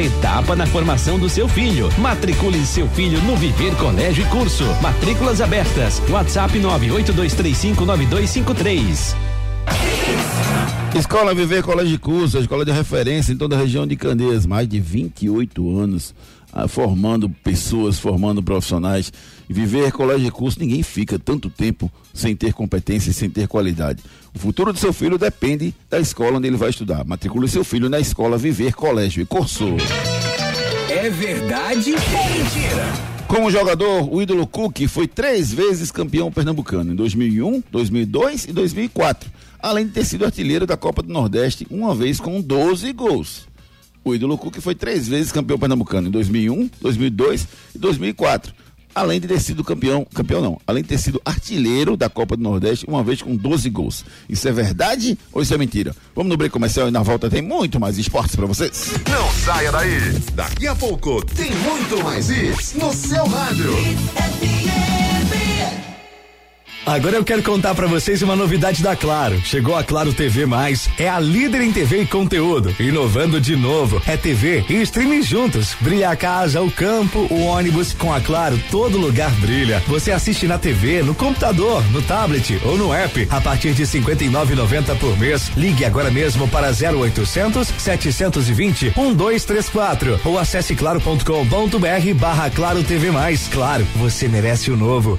L: etapa na formação do seu filho. Matricule seu filho no Viver Colégio e Curso. Matrículas abertas. WhatsApp 982359253.
C: Escola Viver Colégio de Curso, a escola de referência em toda a região de Candeias, mais de 28 anos ah, formando pessoas, formando profissionais. Viver colégio de curso, ninguém fica tanto tempo sem ter competência e sem ter qualidade. O futuro do seu filho depende da escola onde ele vai estudar. Matricule seu filho na escola Viver Colégio e Curso.
M: É verdade ou mentira?
C: Como jogador, o ídolo Cook foi três vezes campeão pernambucano, em 2001, 2002 e 2004, além de ter sido artilheiro da Copa do Nordeste uma vez com 12 gols. O ídolo Cook foi três vezes campeão pernambucano, em 2001, 2002 e 2004, além de ter sido campeão, campeão não, além de ter sido artilheiro da Copa do Nordeste uma vez com 12 gols. Isso é verdade ou isso é mentira? Vamos no break comercial e na volta tem muito mais esportes para vocês.
A: Não saia daí. Daqui a pouco tem muito mais isso no seu rádio.
N: Agora eu quero contar para vocês uma novidade da Claro. Chegou a Claro TV Mais, é a líder em TV e conteúdo, inovando de novo. É TV e streaming juntos. Brilha a casa, o campo, o ônibus, com a Claro todo lugar brilha. Você assiste na TV, no computador, no tablet ou no app a partir de 59,90 por mês. Ligue agora mesmo para 0800 720 1234 ou acesse claro.com.br barra Claro TV Mais. Claro, você merece o novo.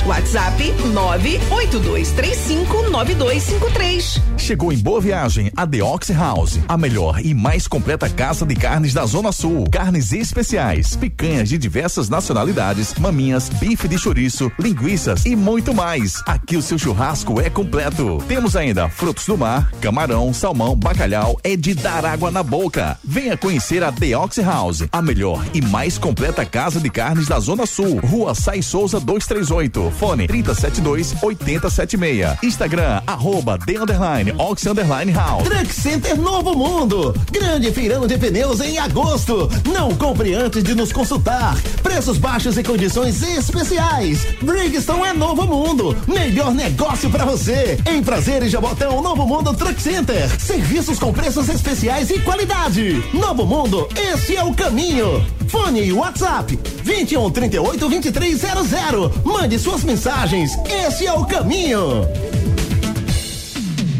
O: WhatsApp 982359253.
A: Chegou em Boa Viagem a The Ox House, a melhor e mais completa casa de carnes da Zona Sul. Carnes especiais, picanhas de diversas nacionalidades, maminhas, bife de chouriço, linguiças e muito mais. Aqui o seu churrasco é completo. Temos ainda frutos do mar, camarão, salmão, bacalhau, é de dar água na boca. Venha conhecer a The Ox House, a melhor e mais completa casa de carnes da Zona Sul. Rua Sai Souza 238, fone 372 8076. Instagram arroba The Underline Underline.
K: Truck Center Novo Mundo. Grande feirão de pneus em agosto. Não compre antes de nos consultar. Preços baixos e condições especiais. Brigstone é Novo Mundo. Melhor negócio para você. Em Prazer e Jabotão, Novo Mundo Truck Center. Serviços com preços especiais e qualidade. Novo Mundo, esse é o caminho. Fone e WhatsApp 21 38 2300. Mande suas mensagens. Esse é o caminho.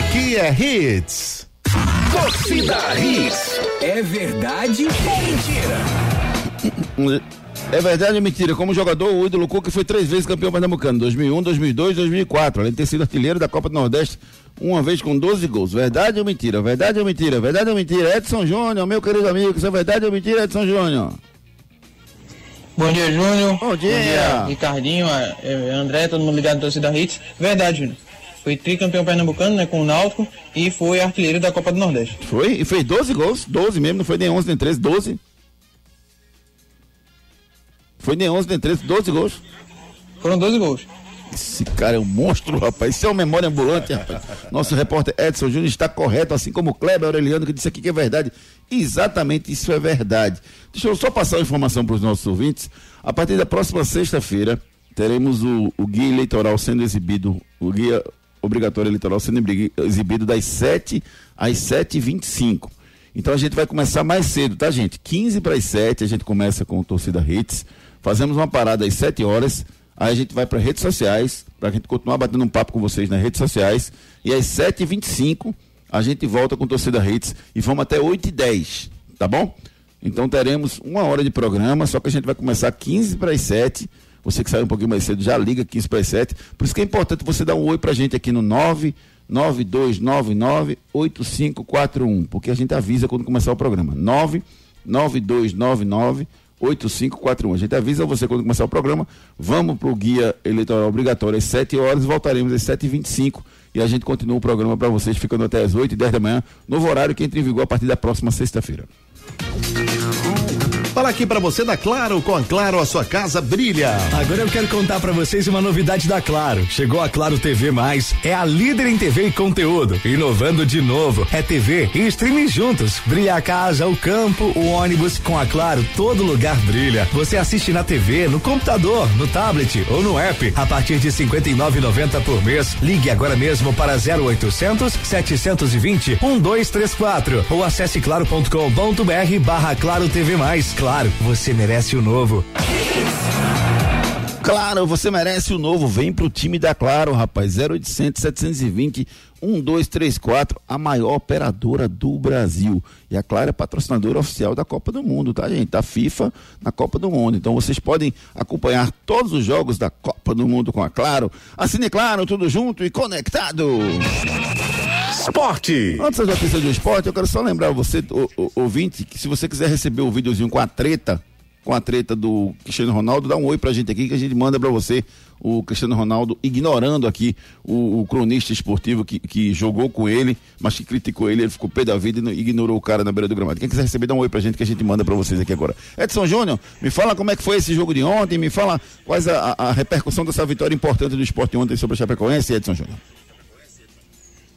A: Aqui é Hits.
M: Torcida Hits. É verdade ou mentira?
C: É verdade ou mentira? Como jogador, o ídolo Cuca foi três vezes campeão pernambucano, 2001, 2002 2004, além de ter sido artilheiro da Copa do Nordeste, uma vez com 12 gols. Verdade ou mentira? Verdade ou mentira? Verdade ou mentira? Edson Júnior, meu querido amigo, isso é verdade ou mentira, Edson Júnior?
P: Bom dia, Júnior.
C: Bom dia.
P: Ricardinho, é, é, André, todo mundo ligado na torcida Hits. Verdade, Júnior. Foi tricampeão pernambucano, né, com o Náutico e foi artilheiro da Copa do Nordeste.
C: Foi? E fez 12 gols, 12 mesmo, não foi nem 11 nem 13, 12. Foi nem 11 nem 13, 12 gols.
P: Foram 12 gols.
C: Esse cara é um monstro, rapaz. Isso é uma memória ambulante, rapaz. Nosso repórter Edson Júnior está correto, assim como o Kleber Aureliano, que disse aqui que é verdade. Exatamente isso é verdade. Deixa eu só passar a informação para os nossos ouvintes. A partir da próxima sexta-feira, teremos o, o guia eleitoral sendo exibido, o guia obrigatório eleitoral sendo exibido das 7 às 7h25. Então a gente vai começar mais cedo, tá, gente? 15 para as 7 a gente começa com Torcida Hits. Fazemos uma parada às 7 horas. Aí a gente vai para redes sociais, para a gente continuar batendo um papo com vocês nas redes sociais. E às 7h25 a gente volta com Torcida Hits e vamos até 8h10, tá bom? Então teremos uma hora de programa, só que a gente vai começar 15 para as 7 você que sai um pouquinho mais cedo, já liga 15 para as 7. Por isso que é importante você dar um oi para a gente aqui no 992998541, porque a gente avisa quando começar o programa. 99299 8541. A gente avisa você quando começar o programa. Vamos para o guia eleitoral obrigatório às 7 horas, voltaremos às 7h25 e a gente continua o programa para vocês, ficando até às 8 e 10 da manhã, novo horário que entra em vigor a partir da próxima sexta-feira.
D: Fala aqui para você da Claro, com a Claro a sua casa brilha.
N: Agora eu quero contar para vocês uma novidade da Claro. Chegou a Claro TV Mais, é a líder em TV e conteúdo, inovando de novo. É TV e streaming juntos. Brilha a casa, o campo, o ônibus, com a Claro todo lugar brilha. Você assiste na TV, no computador, no tablet ou no app a partir de 59,90 por mês. Ligue agora mesmo para 0800 720 1234 ou acesse claro.com.br barra Claro TV Mais. Claro, você merece o novo.
C: Claro, você merece o novo. Vem pro time da Claro, rapaz. 0800 720 1234, a maior operadora do Brasil. E a Claro é patrocinadora oficial da Copa do Mundo, tá, gente? Da FIFA na Copa do Mundo. Então vocês podem acompanhar todos os jogos da Copa do Mundo com a Claro. Assine Claro, tudo junto e conectado.
B: Esporte.
C: Antes da notícia do esporte, eu quero só lembrar você, o, o, ouvinte, que se você quiser receber o videozinho com a treta, com a treta do Cristiano Ronaldo, dá um oi pra gente aqui que a gente manda pra você o Cristiano Ronaldo ignorando aqui o, o cronista esportivo que, que, jogou com ele, mas que criticou ele, ele ficou pé da vida e ignorou o cara na beira do gramado. Quem quiser receber, dá um oi pra gente que a gente manda pra vocês aqui agora. Edson Júnior, me fala como é que foi esse jogo de ontem, me fala quais a, a repercussão dessa vitória importante do esporte ontem sobre a Chapecoense, Edson Júnior.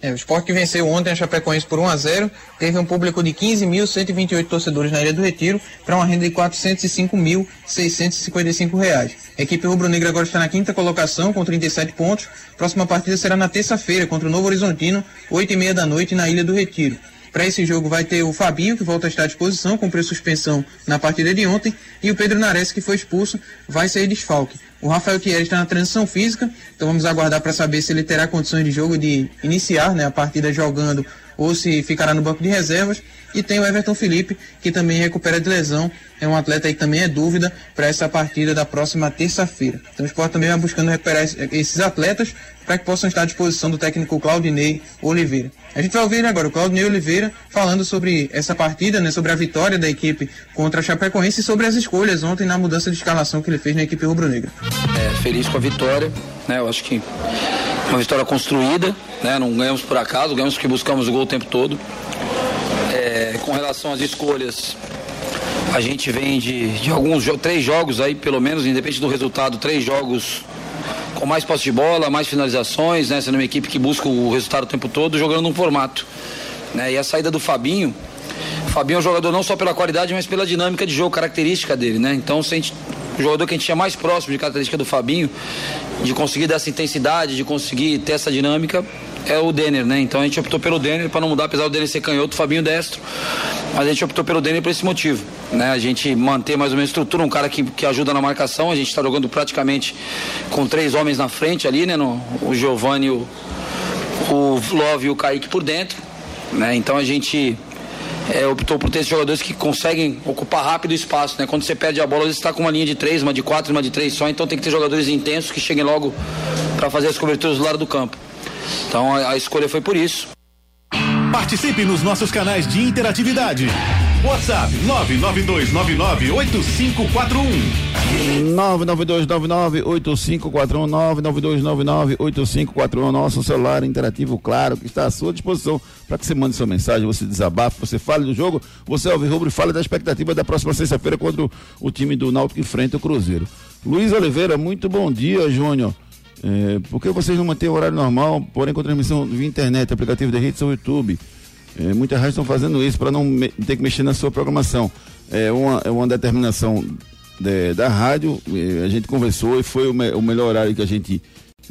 P: É, o Sport que venceu ontem a Chapecoense por 1 a 0 teve um público de 15.128 torcedores na Ilha do Retiro para uma renda de 405.655 reais. A equipe rubro-negra agora está na quinta colocação com 37 pontos. Próxima partida será na terça-feira contra o Novo Horizontino, 8 e meia da noite na Ilha do Retiro. Para esse jogo vai ter o Fabinho, que volta a estar à disposição, cumpriu suspensão na partida de ontem, e o Pedro Nares, que foi expulso, vai sair desfalque. O Rafael Thierry está na transição física, então vamos aguardar para saber se ele terá condições de jogo de iniciar né, a partida jogando ou se ficará no banco de reservas. E tem o Everton Felipe, que também recupera de lesão. É um atleta aí que também é dúvida para essa partida da próxima terça-feira. Então o Sport também vai buscando recuperar esses atletas para que possam estar à disposição do técnico Claudinei Oliveira. A gente vai ouvir agora o Claudinei Oliveira falando sobre essa partida, né, sobre a vitória da equipe contra a Chapecoense e sobre as escolhas ontem na mudança de escalação que ele fez na equipe rubro-negra.
Q: É, feliz com a vitória, né? Eu acho que uma vitória construída, né? Não ganhamos por acaso, ganhamos porque buscamos o gol o tempo todo. Com relação às escolhas, a gente vem de, de alguns três jogos aí, pelo menos, independente do resultado, três jogos com mais posse de bola, mais finalizações, né? Sendo uma equipe que busca o resultado o tempo todo, jogando num formato. Né? E a saída do Fabinho, o Fabinho é um jogador não só pela qualidade, mas pela dinâmica de jogo, característica dele, né? Então, se a gente, o jogador que a gente tinha mais próximo de característica do Fabinho, de conseguir dar essa intensidade, de conseguir ter essa dinâmica, é o Denner, né? Então a gente optou pelo Denner para não mudar, apesar do Denner ser canhoto, Fabinho destro. Mas a gente optou pelo Denner por esse motivo, né? A gente manter mais ou menos estrutura, um cara que, que ajuda na marcação. A gente está jogando praticamente com três homens na frente ali, né? No, o Giovanni, o, o Love e o Kaique por dentro, né? Então a gente é, optou por ter esses jogadores que conseguem ocupar rápido o espaço, né? Quando você perde a bola, você está com uma linha de três, uma de quatro, uma de três só, então tem que ter jogadores intensos que cheguem logo para fazer as coberturas do lado do campo. Então a, a escolha foi por isso.
B: Participe nos nossos canais de interatividade. WhatsApp 992998541.
C: 992998541 992998541 nosso celular interativo claro que está à sua disposição para que você mande sua mensagem, você desabafe, você fale do jogo, você ouve rubro e fale da expectativa da próxima sexta-feira contra o, o time do Náutico que enfrenta o Cruzeiro. Luiz Oliveira, muito bom dia, Júnior. É, por que vocês não mantêm o horário normal, porém com transmissão via internet, aplicativo de rede ou YouTube? É, muitas rádios estão fazendo isso para não ter que mexer na sua programação. É uma, é uma determinação de, da rádio, a gente conversou e foi o, me, o melhor horário que a gente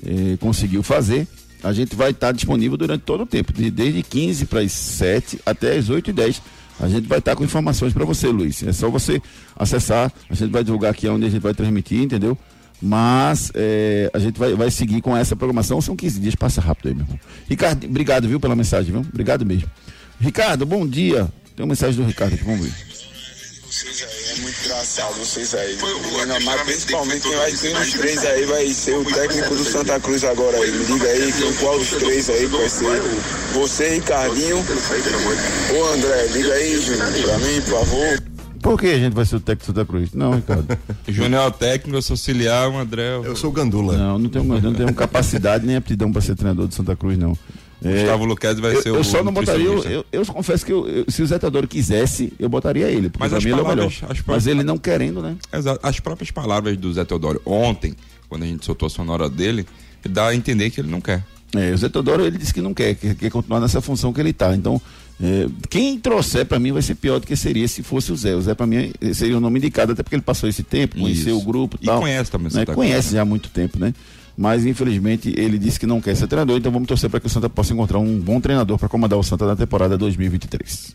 C: é, conseguiu fazer. A gente vai estar disponível durante todo o tempo, de, desde 15 para as 7 até as 8 e 10 A gente vai estar com informações para você, Luiz. É só você acessar, a gente vai divulgar aqui onde a gente vai transmitir, entendeu? Mas é, a gente vai, vai seguir com essa programação. São 15 dias, passa rápido aí, meu irmão. Ricardo, obrigado, viu, pela mensagem, viu? Obrigado mesmo. Ricardo, bom dia. Tem uma mensagem do Ricardo aqui, vamos ver.
R: Vocês aí, é muito engraçado vocês aí. Ainda principalmente quem vai ter os três aí vai ser o técnico do Santa Cruz agora aí. Me diga aí quem, qual dos três aí vai ser. Você, Ricardinho ou André? Diga aí, Júnior, pra mim, por favor.
C: Por que a gente vai ser o técnico do Santa Cruz? Não, Ricardo.
E: Júnior é o técnico, eu sou auxiliar, o André.
K: Eu sou o Gandula.
C: Não, não tenho, não tenho capacidade nem aptidão para ser treinador do Santa Cruz, não. É,
E: Gustavo Luquez vai
C: eu,
E: ser
C: eu
E: o.
C: Eu só não botaria. Eu, eu, eu confesso que eu- eu- se o Zé Teodoro quisesse, eu botaria ele. Porque
E: Mas as
C: é o melhor.
E: palavras- as
C: Mas ele não querendo, né?
E: Exato. As próprias palavras do Zé Teodoro ontem, quando a gente soltou a sonora dele, dá a entender que ele não quer.
C: É, o Zé Teodoro ele disse que não quer, que quer continuar nessa função que ele está. Então, é, quem trouxer para mim vai ser pior do que seria se fosse o Zé. O Zé para mim eh, seria o nome indicado, até porque ele passou esse tempo, conheceu o grupo
E: E
C: tal,
E: conhece também
C: né?
E: Santa
C: Conhece
E: Cruz,
C: já há muito tempo, né? Mas infelizmente ele disse que não quer ser treinador, então vamos torcer para que o Santa possa encontrar um bom treinador para comandar o Santa na temporada 2023.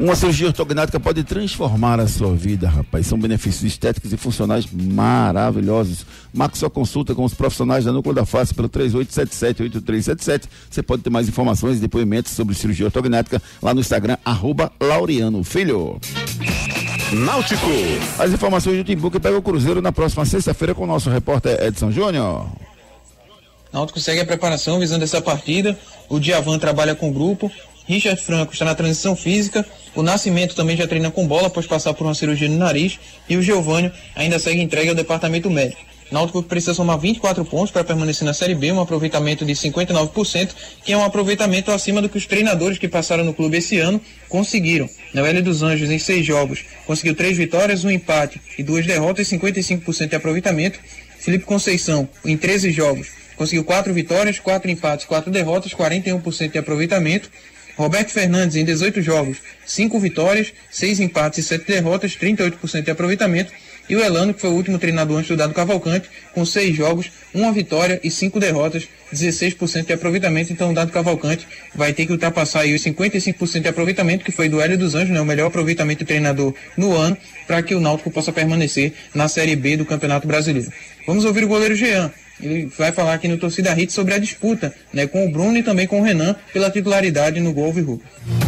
C: Uma cirurgia ortognática pode transformar a sua vida, rapaz. São benefícios estéticos e funcionais maravilhosos. Marque sua consulta com os profissionais da Núcleo da Face pelo 3877-8377. Você pode ter mais informações e depoimentos sobre cirurgia ortognática lá no Instagram, arroba Laureano Filho.
A: Náutico.
C: As informações do Timbu que pega o Cruzeiro na próxima sexta-feira com o nosso repórter Edson Júnior.
P: Náutico segue a preparação visando essa partida. O Diavan trabalha com o grupo. Richard Franco está na transição física. O Nascimento também já treina com bola após passar por uma cirurgia no nariz. E o Giovânio ainda segue entregue ao departamento médico. Náutico precisa somar 24 pontos para permanecer na Série B, um aproveitamento de 59%, que é um aproveitamento acima do que os treinadores que passaram no clube esse ano conseguiram. Noelle dos Anjos, em seis jogos, conseguiu três vitórias, um empate e duas derrotas, 55% de aproveitamento. Felipe Conceição, em 13 jogos, conseguiu quatro vitórias, quatro empates, quatro derrotas, 41% de aproveitamento. Roberto Fernandes, em 18 jogos, 5 vitórias, 6 empates e 7 derrotas, 38% de aproveitamento. E o Elano, que foi o último treinador antes do Dado Cavalcante, com 6 jogos, 1 vitória e 5 derrotas, 16% de aproveitamento. Então o Dado Cavalcante vai ter que ultrapassar aí os 55% de aproveitamento, que foi do Hélio dos Anjos, né, o melhor aproveitamento de treinador no ano, para que o Náutico possa permanecer na Série B do Campeonato Brasileiro. Vamos ouvir o goleiro Jean. Ele vai falar aqui no Torcida Hits sobre a disputa né, com o Bruno e também com o Renan pela titularidade no Gol Ru.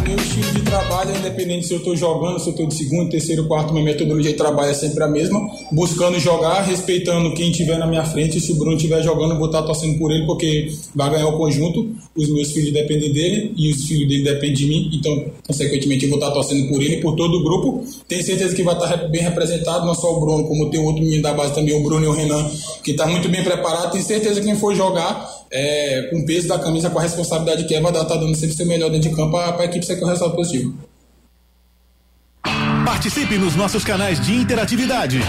S: Meu estilo de trabalho é independente se eu estou jogando, se eu estou de segundo, terceiro, quarto, minha metodologia de trabalho é sempre a mesma, buscando jogar, respeitando quem estiver na minha frente. Se o Bruno estiver jogando, eu vou estar torcendo por ele, porque vai ganhar o conjunto. Os meus filhos dependem dele e os filhos dele dependem de mim, então, consequentemente, eu vou estar torcendo por ele e por todo o grupo. Tenho certeza que vai estar bem representado, não só o Bruno, como tem outro menino da base também, o Bruno e o Renan, que está muito bem preparado. Tenho certeza que quem for jogar é, com o peso da camisa, com a responsabilidade que é, vai estar dando sempre o seu melhor dentro de campo para a equipe sair com o resultado positivo.
A: Participe nos nossos canais de interatividade.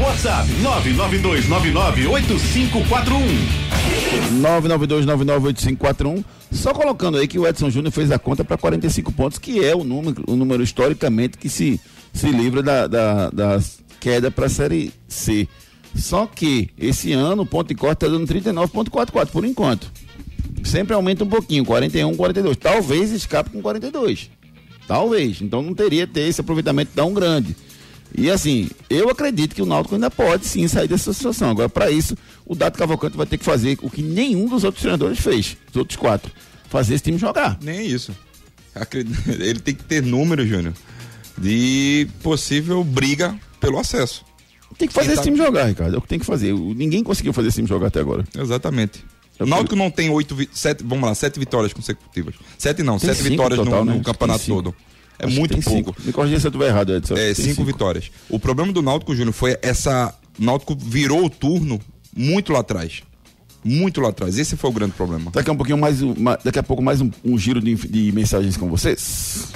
A: WhatsApp 992998541.
C: 992998541. Só colocando aí que o Edson Júnior fez a conta para 45 pontos, que é o número, o número historicamente que se, se livra da, da, da queda para a Série C. Só que esse ano o ponto de corte está dando 39,44 por enquanto. Sempre aumenta um pouquinho, 41, 42. Talvez escape com 42. Talvez. Então não teria ter esse aproveitamento tão grande. E assim, eu acredito que o Náutico ainda pode sim sair dessa situação. Agora, para isso, o Dado Cavalcante vai ter que fazer o que nenhum dos outros treinadores fez, os outros quatro. Fazer esse time jogar.
E: Nem isso. Ele tem que ter número, Júnior, de possível briga pelo acesso.
C: Tem que fazer esse
E: tá-
C: time jogar, Ricardo. É o que tem que fazer. Ninguém conseguiu fazer esse time jogar até agora.
E: Exatamente. O Náutico não tem oito, sete, vamos lá, sete vitórias consecutivas. Sete não, tem sete vitórias total, no, no né? campeonato todo. É Acho muito pouco.
C: Cinco. Me corrija se eu estiver errado,
E: Edson. É, cinco, cinco, vitórias. O problema do Náutico, Júnior, foi essa. O Náutico virou o turno muito lá atrás muito lá atrás. Esse foi o grande problema.
C: Daqui a um pouquinho mais, daqui a pouco mais um, um giro de, de, mensagens com vocês.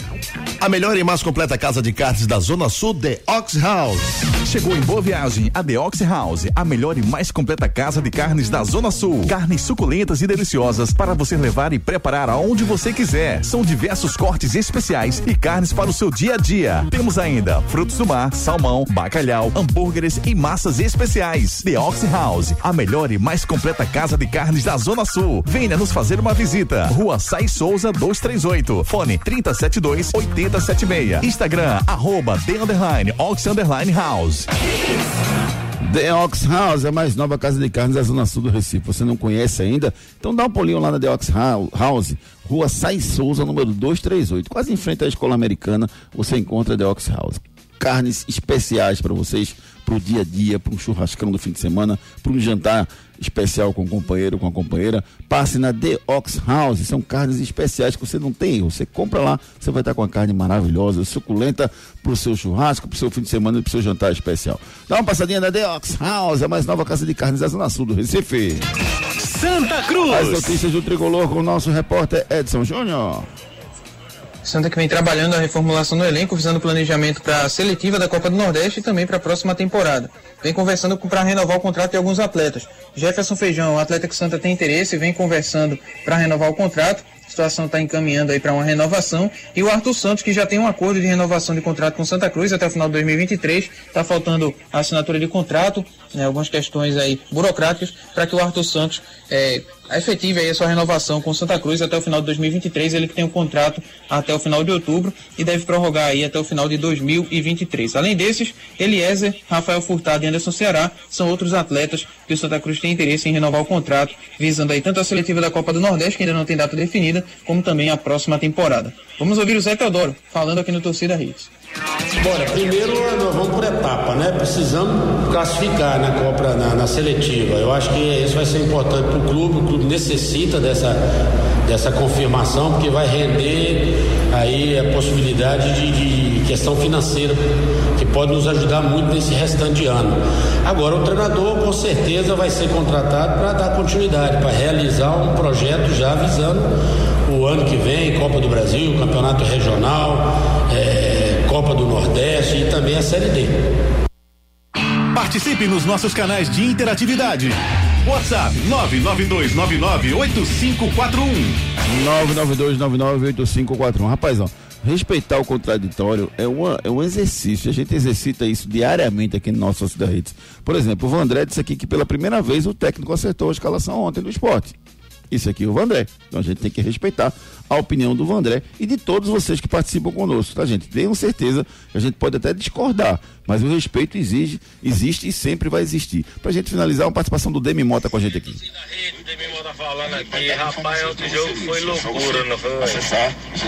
D: A melhor e mais completa casa de carnes da Zona Sul, The Ox House.
A: Chegou em boa viagem a The Ox House, a melhor e mais completa casa de carnes da Zona Sul. Carnes suculentas e deliciosas para você levar e preparar aonde você quiser. São diversos cortes especiais e carnes para o seu dia a dia. Temos ainda frutos do mar, salmão, bacalhau, hambúrgueres e massas especiais. The Ox House, a melhor e mais completa casa Casa de Carnes da Zona Sul. Venha nos fazer uma visita. Rua Sai Souza 238. Fone 372 8076. Instagram arroba the underline ox underline house.
C: The Ox House é a mais nova casa de carnes da Zona Sul do Recife. Você não conhece ainda? Então dá um pulinho lá na The Ox House, Rua Sai Souza, número 238. Quase em frente à Escola Americana, você encontra The Ox House. Carnes especiais para vocês, para o dia a dia, para um churrascão do fim de semana, para um jantar especial com o companheiro, com a companheira, passe na The Ox House. São carnes especiais que você não tem erro. Você compra lá, você vai estar com uma carne maravilhosa, suculenta para o seu churrasco, para o seu fim de semana e para o seu jantar especial. Dá uma passadinha na The Ox House, a mais nova casa de carnes da Zona Sul do Recife.
A: Santa Cruz.
C: As notícias do tricolor com o nosso repórter Edson Júnior.
P: Santa que vem trabalhando a reformulação do elenco, visando o planejamento para a seletiva da Copa do Nordeste e também para a próxima temporada. Vem conversando para renovar o contrato de alguns atletas. Jefferson Feijão, atleta que Santa tem interesse, vem conversando para renovar o contrato. A situação está encaminhando aí para uma renovação. E o Arthur Santos, que já tem um acordo de renovação de contrato com Santa Cruz até o final de 2023, está faltando a assinatura de contrato, né, algumas questões aí burocráticas, para que o Arthur Santos é, efetive aí a sua renovação com Santa Cruz até o final de 2023. Ele que tem um contrato até o final de outubro e deve prorrogar aí até o final de 2023. Além desses, Eliezer, Rafael Furtado e Anderson Ceará são outros atletas que o Santa Cruz tem interesse em renovar o contrato, visando aí tanto a seletiva da Copa do Nordeste, que ainda não tem data definida, como também a próxima temporada. Vamos ouvir o Zé Teodoro falando aqui no Torcida Hits.
T: Bora, primeiro nós vamos por etapa, né? Precisamos classificar na Copa, na, na seletiva. Eu acho que isso vai ser importante para o clube. O clube necessita dessa, dessa confirmação, porque vai render aí a possibilidade de, de questão financeira, que pode nos ajudar muito nesse restante ano. Agora, o treinador com certeza vai ser contratado para dar continuidade, para realizar um projeto já visando o ano que vem, Copa do Brasil, Campeonato Regional. É, Nordeste e também a Série D.
A: Participe nos nossos canais de interatividade. WhatsApp
C: 992998541. 992998541. Rapaz, ó, respeitar o contraditório é, uma, é um exercício. A gente exercita isso diariamente aqui no nosso Cidade Redes. Por exemplo, o Vandré disse aqui que pela primeira vez o técnico acertou a escalação ontem do esporte. Isso aqui é o Vandré. Então a gente tem que respeitar a opinião do Vandré e de todos vocês que participam conosco, tá, gente? Tenham certeza que a gente pode até discordar, mas o respeito exige, existe e sempre vai existir. Pra gente finalizar, uma participação do Demi Mota com a gente aqui.
U: Demi Mota falando aqui, rapaz, outro jogo foi loucura, não foi?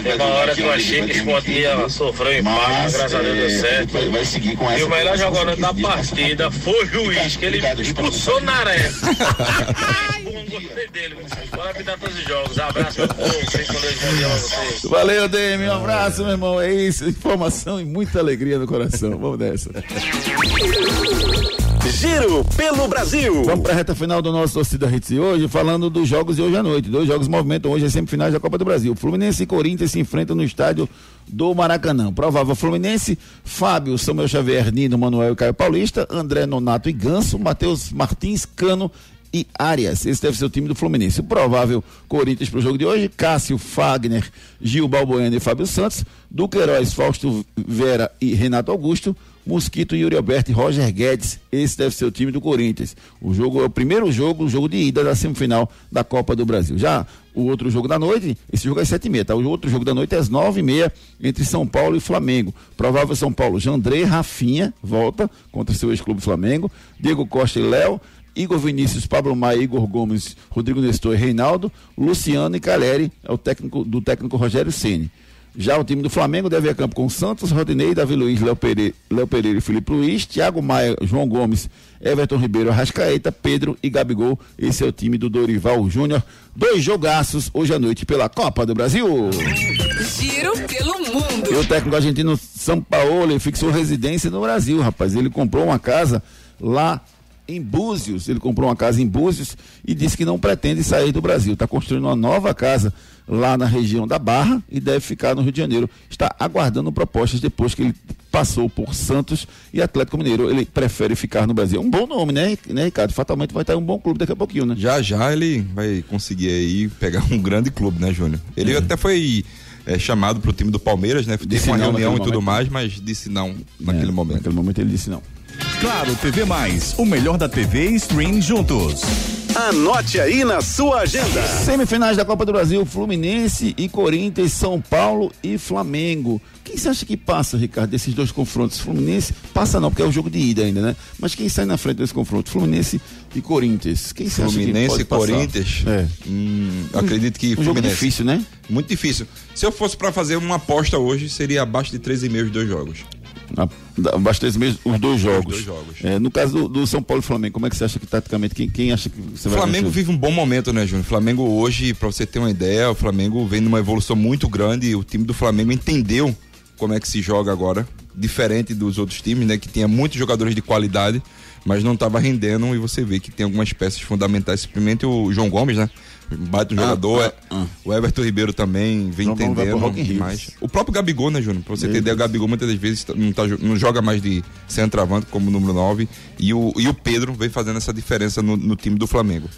U: Teve uma hora que eu achei que o Sport ia sofrer um empate, graças a Deus deu certo. E o melhor jogador da partida foi o juiz, que ele expulsou Naré. gostei dele. Bora apitar todos os jogos. Abraço pra todos.
C: Valeu, Demi. Um abraço, meu irmão. É isso. Informação e muita alegria no coração. Vamos nessa.
A: Giro pelo Brasil.
C: Vamos para a reta final do nosso Torcida Hits hoje, falando dos jogos de hoje à noite. Dois jogos movimentam hoje as semifinais da Copa do Brasil. Fluminense e Corinthians se enfrentam no estádio do Maracanã. Provável Fluminense, Fábio, Samuel Xavier, Nino, Manuel e Caio Paulista, André Nonato e Ganso, Matheus Martins, Cano e Arias. Esse deve ser o time do Fluminense. O provável Corinthians para o jogo de hoje: Cássio, Fagner, Gil Balbuena e Fábio Santos, Duqueiroz, Fausto Vera e Renato Augusto. Mosquito, Yuri Alberto e Roger Guedes. Esse deve ser o time do Corinthians. O jogo é o primeiro jogo, o jogo de ida da semifinal da Copa do Brasil. Já o outro jogo da noite, esse jogo é sete e meia, tá? O outro jogo da noite é às nove e meia entre São Paulo e Flamengo. Provável São Paulo, Jandré, Rafinha, volta contra seu ex-clube Flamengo, Diego Costa e Léo, Igor Vinícius, Pablo Maia, Igor Gomes, Rodrigo Nestor e Reinaldo, Luciano e Caleri, é o técnico do técnico Rogério Ceni. Já o time do Flamengo deve a campo com Santos, Rodinei, Davi Luiz, Léo Pereira, Léo Pereira e Felipe Luiz, Thiago Maia, João Gomes, Everton Ribeiro, Arrascaeta, Pedro e Gabigol. Esse é o time do Dorival Júnior. Dois jogaços hoje à noite pela Copa do Brasil.
V: Giro pelo mundo.
C: E o técnico argentino São Paulo fixou residência no Brasil, rapaz. Ele comprou uma casa lá em Búzios. Ele comprou uma casa em Búzios e disse que não pretende sair do Brasil. Está construindo uma nova casa lá na região da Barra e deve ficar no Rio de Janeiro. Está aguardando propostas depois que ele passou por Santos e Atlético Mineiro. Ele prefere ficar no Brasil. Um bom nome, né, né Ricardo? Fatalmente vai estar um bom clube daqui a pouquinho, né?
E: Já já ele vai conseguir aí pegar um grande clube, né, Júnior? Ele é. até foi é, chamado para o time do Palmeiras, né? Teve uma reunião e tudo momento. mais, mas disse não naquele é, momento.
C: Naquele momento ele disse não.
A: Claro, TV Mais, o melhor da TV e stream juntos.
V: Anote aí na sua agenda.
C: Semifinais da Copa do Brasil, Fluminense e Corinthians, São Paulo e Flamengo. Quem você acha que passa, Ricardo, desses dois confrontos? Fluminense, passa não, porque é o jogo de ida ainda, né? Mas quem sai na frente desse confronto? Fluminense e Corinthians. Quem você
E: Fluminense
C: acha
E: e Corinthians?
C: É.
E: Hum, acredito que
C: um
E: Fluminense.
C: jogo difícil, né?
E: Muito difícil. Se eu fosse para fazer uma aposta hoje, seria abaixo de 3,5 os dois jogos
C: abastecer mesmo os dois jogos.
E: Os dois jogos.
C: É, no caso do, do, São Paulo e Flamengo, como é que você acha que taticamente, quem, quem acha que você
E: vai Flamengo vive um bom momento, né, Júnior? Flamengo hoje, para você ter uma ideia, o Flamengo vem numa evolução muito grande. O time do Flamengo entendeu como é que se joga agora, diferente dos outros times, né, que tinha muitos jogadores de qualidade, mas não estava rendendo e você vê que tem algumas peças fundamentais, simplesmente o João Gomes, né? Bate um ah, jogador. Ah, ah. O Everton Ribeiro também vem João entendendo mais. O próprio Gabigol, né, Júnior? Pra você ideia, o Gabigol muitas das vezes tá, não, tá, não joga mais de centroavante como número 9. E o, e o Pedro vem fazendo essa diferença no, no time do Flamengo.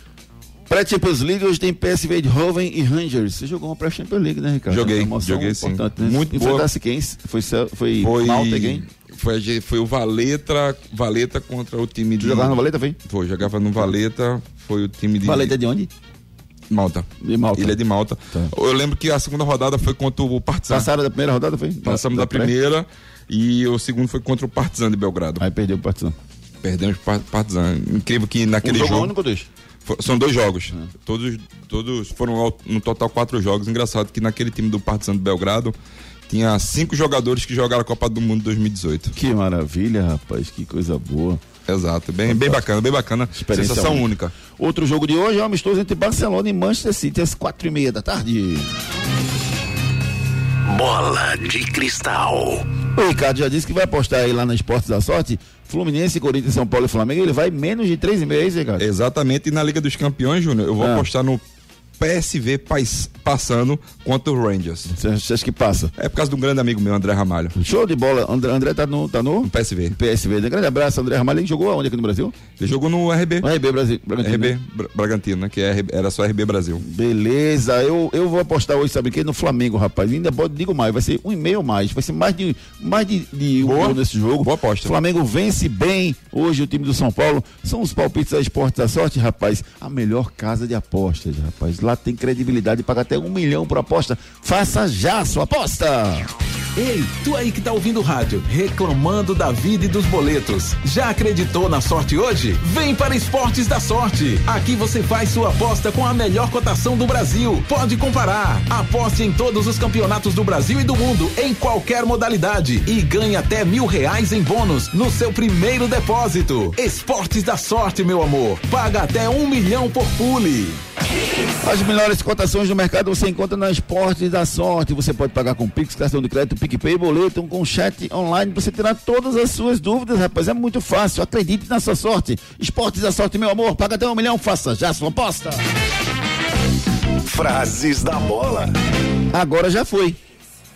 C: Pré-Champions League hoje tem PSV de Hoven e Rangers. Você jogou uma pré-Champions League, né, Ricardo?
E: Joguei, joguei sim. Né?
C: Muito Enfrentasse quem? Foi, foi,
E: foi Malta quem? Foi, foi o Valeta, Valeta contra o time de...
C: Jogava no Valeta, foi?
E: Foi, jogava no Valeta, foi o time de...
C: Valeta de onde?
E: Malta.
C: De Malta.
E: Ilha de Malta. Tá. Eu lembro que a segunda rodada foi contra o Partizan.
C: Passaram da primeira rodada, foi?
E: Passamos da, da primeira e o segundo foi contra o Partizan de Belgrado.
C: Aí perdeu o Partizan.
E: Perdemos o Partizan. Incrível que naquele um jogo...
C: jogo... único
E: São dois jogos. É. Todos, todos foram no total quatro jogos. Engraçado que naquele time do Partizan de Belgrado tinha cinco jogadores que jogaram a Copa do Mundo 2018.
C: Que maravilha, rapaz, que coisa boa.
E: Exato, bem, bem bacana, bem bacana.
C: Experiência Sensação única. única. Outro jogo de hoje é um amistoso entre Barcelona e Manchester City às quatro e meia da tarde.
V: Bola de cristal.
C: O Ricardo já disse que vai apostar aí lá na Esportes da Sorte. Fluminense, Corinthians, São Paulo e Flamengo. Ele vai menos de três e meia, Ricardo?
E: Exatamente. E na Liga dos Campeões, Júnior, eu vou ah. apostar no PSV passando contra o Rangers.
C: Você acha que passa?
E: É por causa de um grande amigo meu, André Ramalho.
C: Show de bola. André, André tá no, tá no?
E: PSV.
C: PSV. Um grande abraço, André Ramalho. Ele jogou aonde aqui no Brasil?
E: Ele jogou no RB.
C: No RB Brasil.
E: Bragantino, RB né? Bragantino, né? Que é, era só RB Brasil.
C: Beleza. Eu, eu vou apostar hoje, sabe o quê? No Flamengo, rapaz. ainda pode, digo mais, vai ser um e meio mais. Vai ser mais de, mais de, de um gol nesse jogo.
E: Boa aposta.
C: Flamengo vence bem hoje o time do São Paulo. São os palpites da Esporte da Sorte, rapaz. A melhor casa de apostas, rapaz. Lá tem credibilidade de pagar até um milhão por aposta. Faça já sua aposta!
M: Ei, tu aí que tá ouvindo o rádio, reclamando da vida e dos boletos. Já acreditou na sorte hoje? Vem para Esportes da Sorte. Aqui você faz sua aposta com a melhor cotação do Brasil. Pode comparar. Aposte em todos os campeonatos do Brasil e do mundo, em qualquer modalidade. E ganhe até mil reais em bônus no seu primeiro depósito. Esportes da Sorte, meu amor. Paga até um milhão por pule.
C: As melhores cotações do mercado você encontra na Esportes da Sorte. Você pode pagar com Pix, cartão de crédito, PicPay, boleto, com chat online para você tirar todas as suas dúvidas, rapaz. É muito fácil. Acredite na sua sorte. Esportes da Sorte, meu amor. Paga até um milhão, faça já sua aposta.
V: Frases da bola.
C: Agora já foi.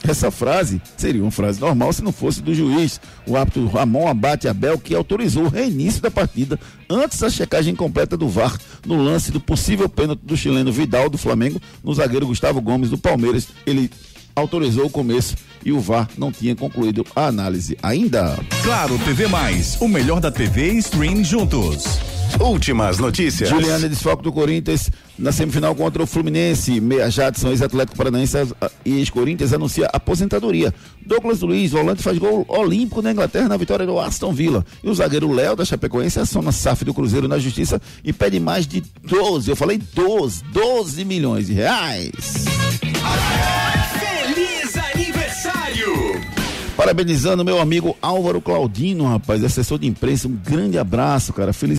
C: Essa frase seria uma frase normal se não fosse do juiz, o árbitro Ramon Abate Abel, que autorizou o reinício da partida antes da checagem completa do VAR no lance do possível pênalti do chileno Vidal do Flamengo no zagueiro Gustavo Gomes do Palmeiras. Ele autorizou o começo e o VAR não tinha concluído a análise ainda.
A: Claro, TV Mais, o melhor da TV e stream juntos.
V: Últimas notícias.
C: Juliana desfoque do Corinthians na semifinal contra o Fluminense. Meia Jadson, ex-atlético paranaense e ex-Corinthians, anuncia aposentadoria. Douglas Luiz, volante, faz gol olímpico na Inglaterra na vitória do Aston Villa. E o zagueiro Léo da Chapecoense aciona SAF do Cruzeiro na Justiça e pede mais de 12, eu falei 12, 12 milhões de reais.
V: Aniversário!
C: Parabenizando meu amigo Álvaro Claudino, rapaz, assessor de imprensa. Um grande abraço, cara. Feliz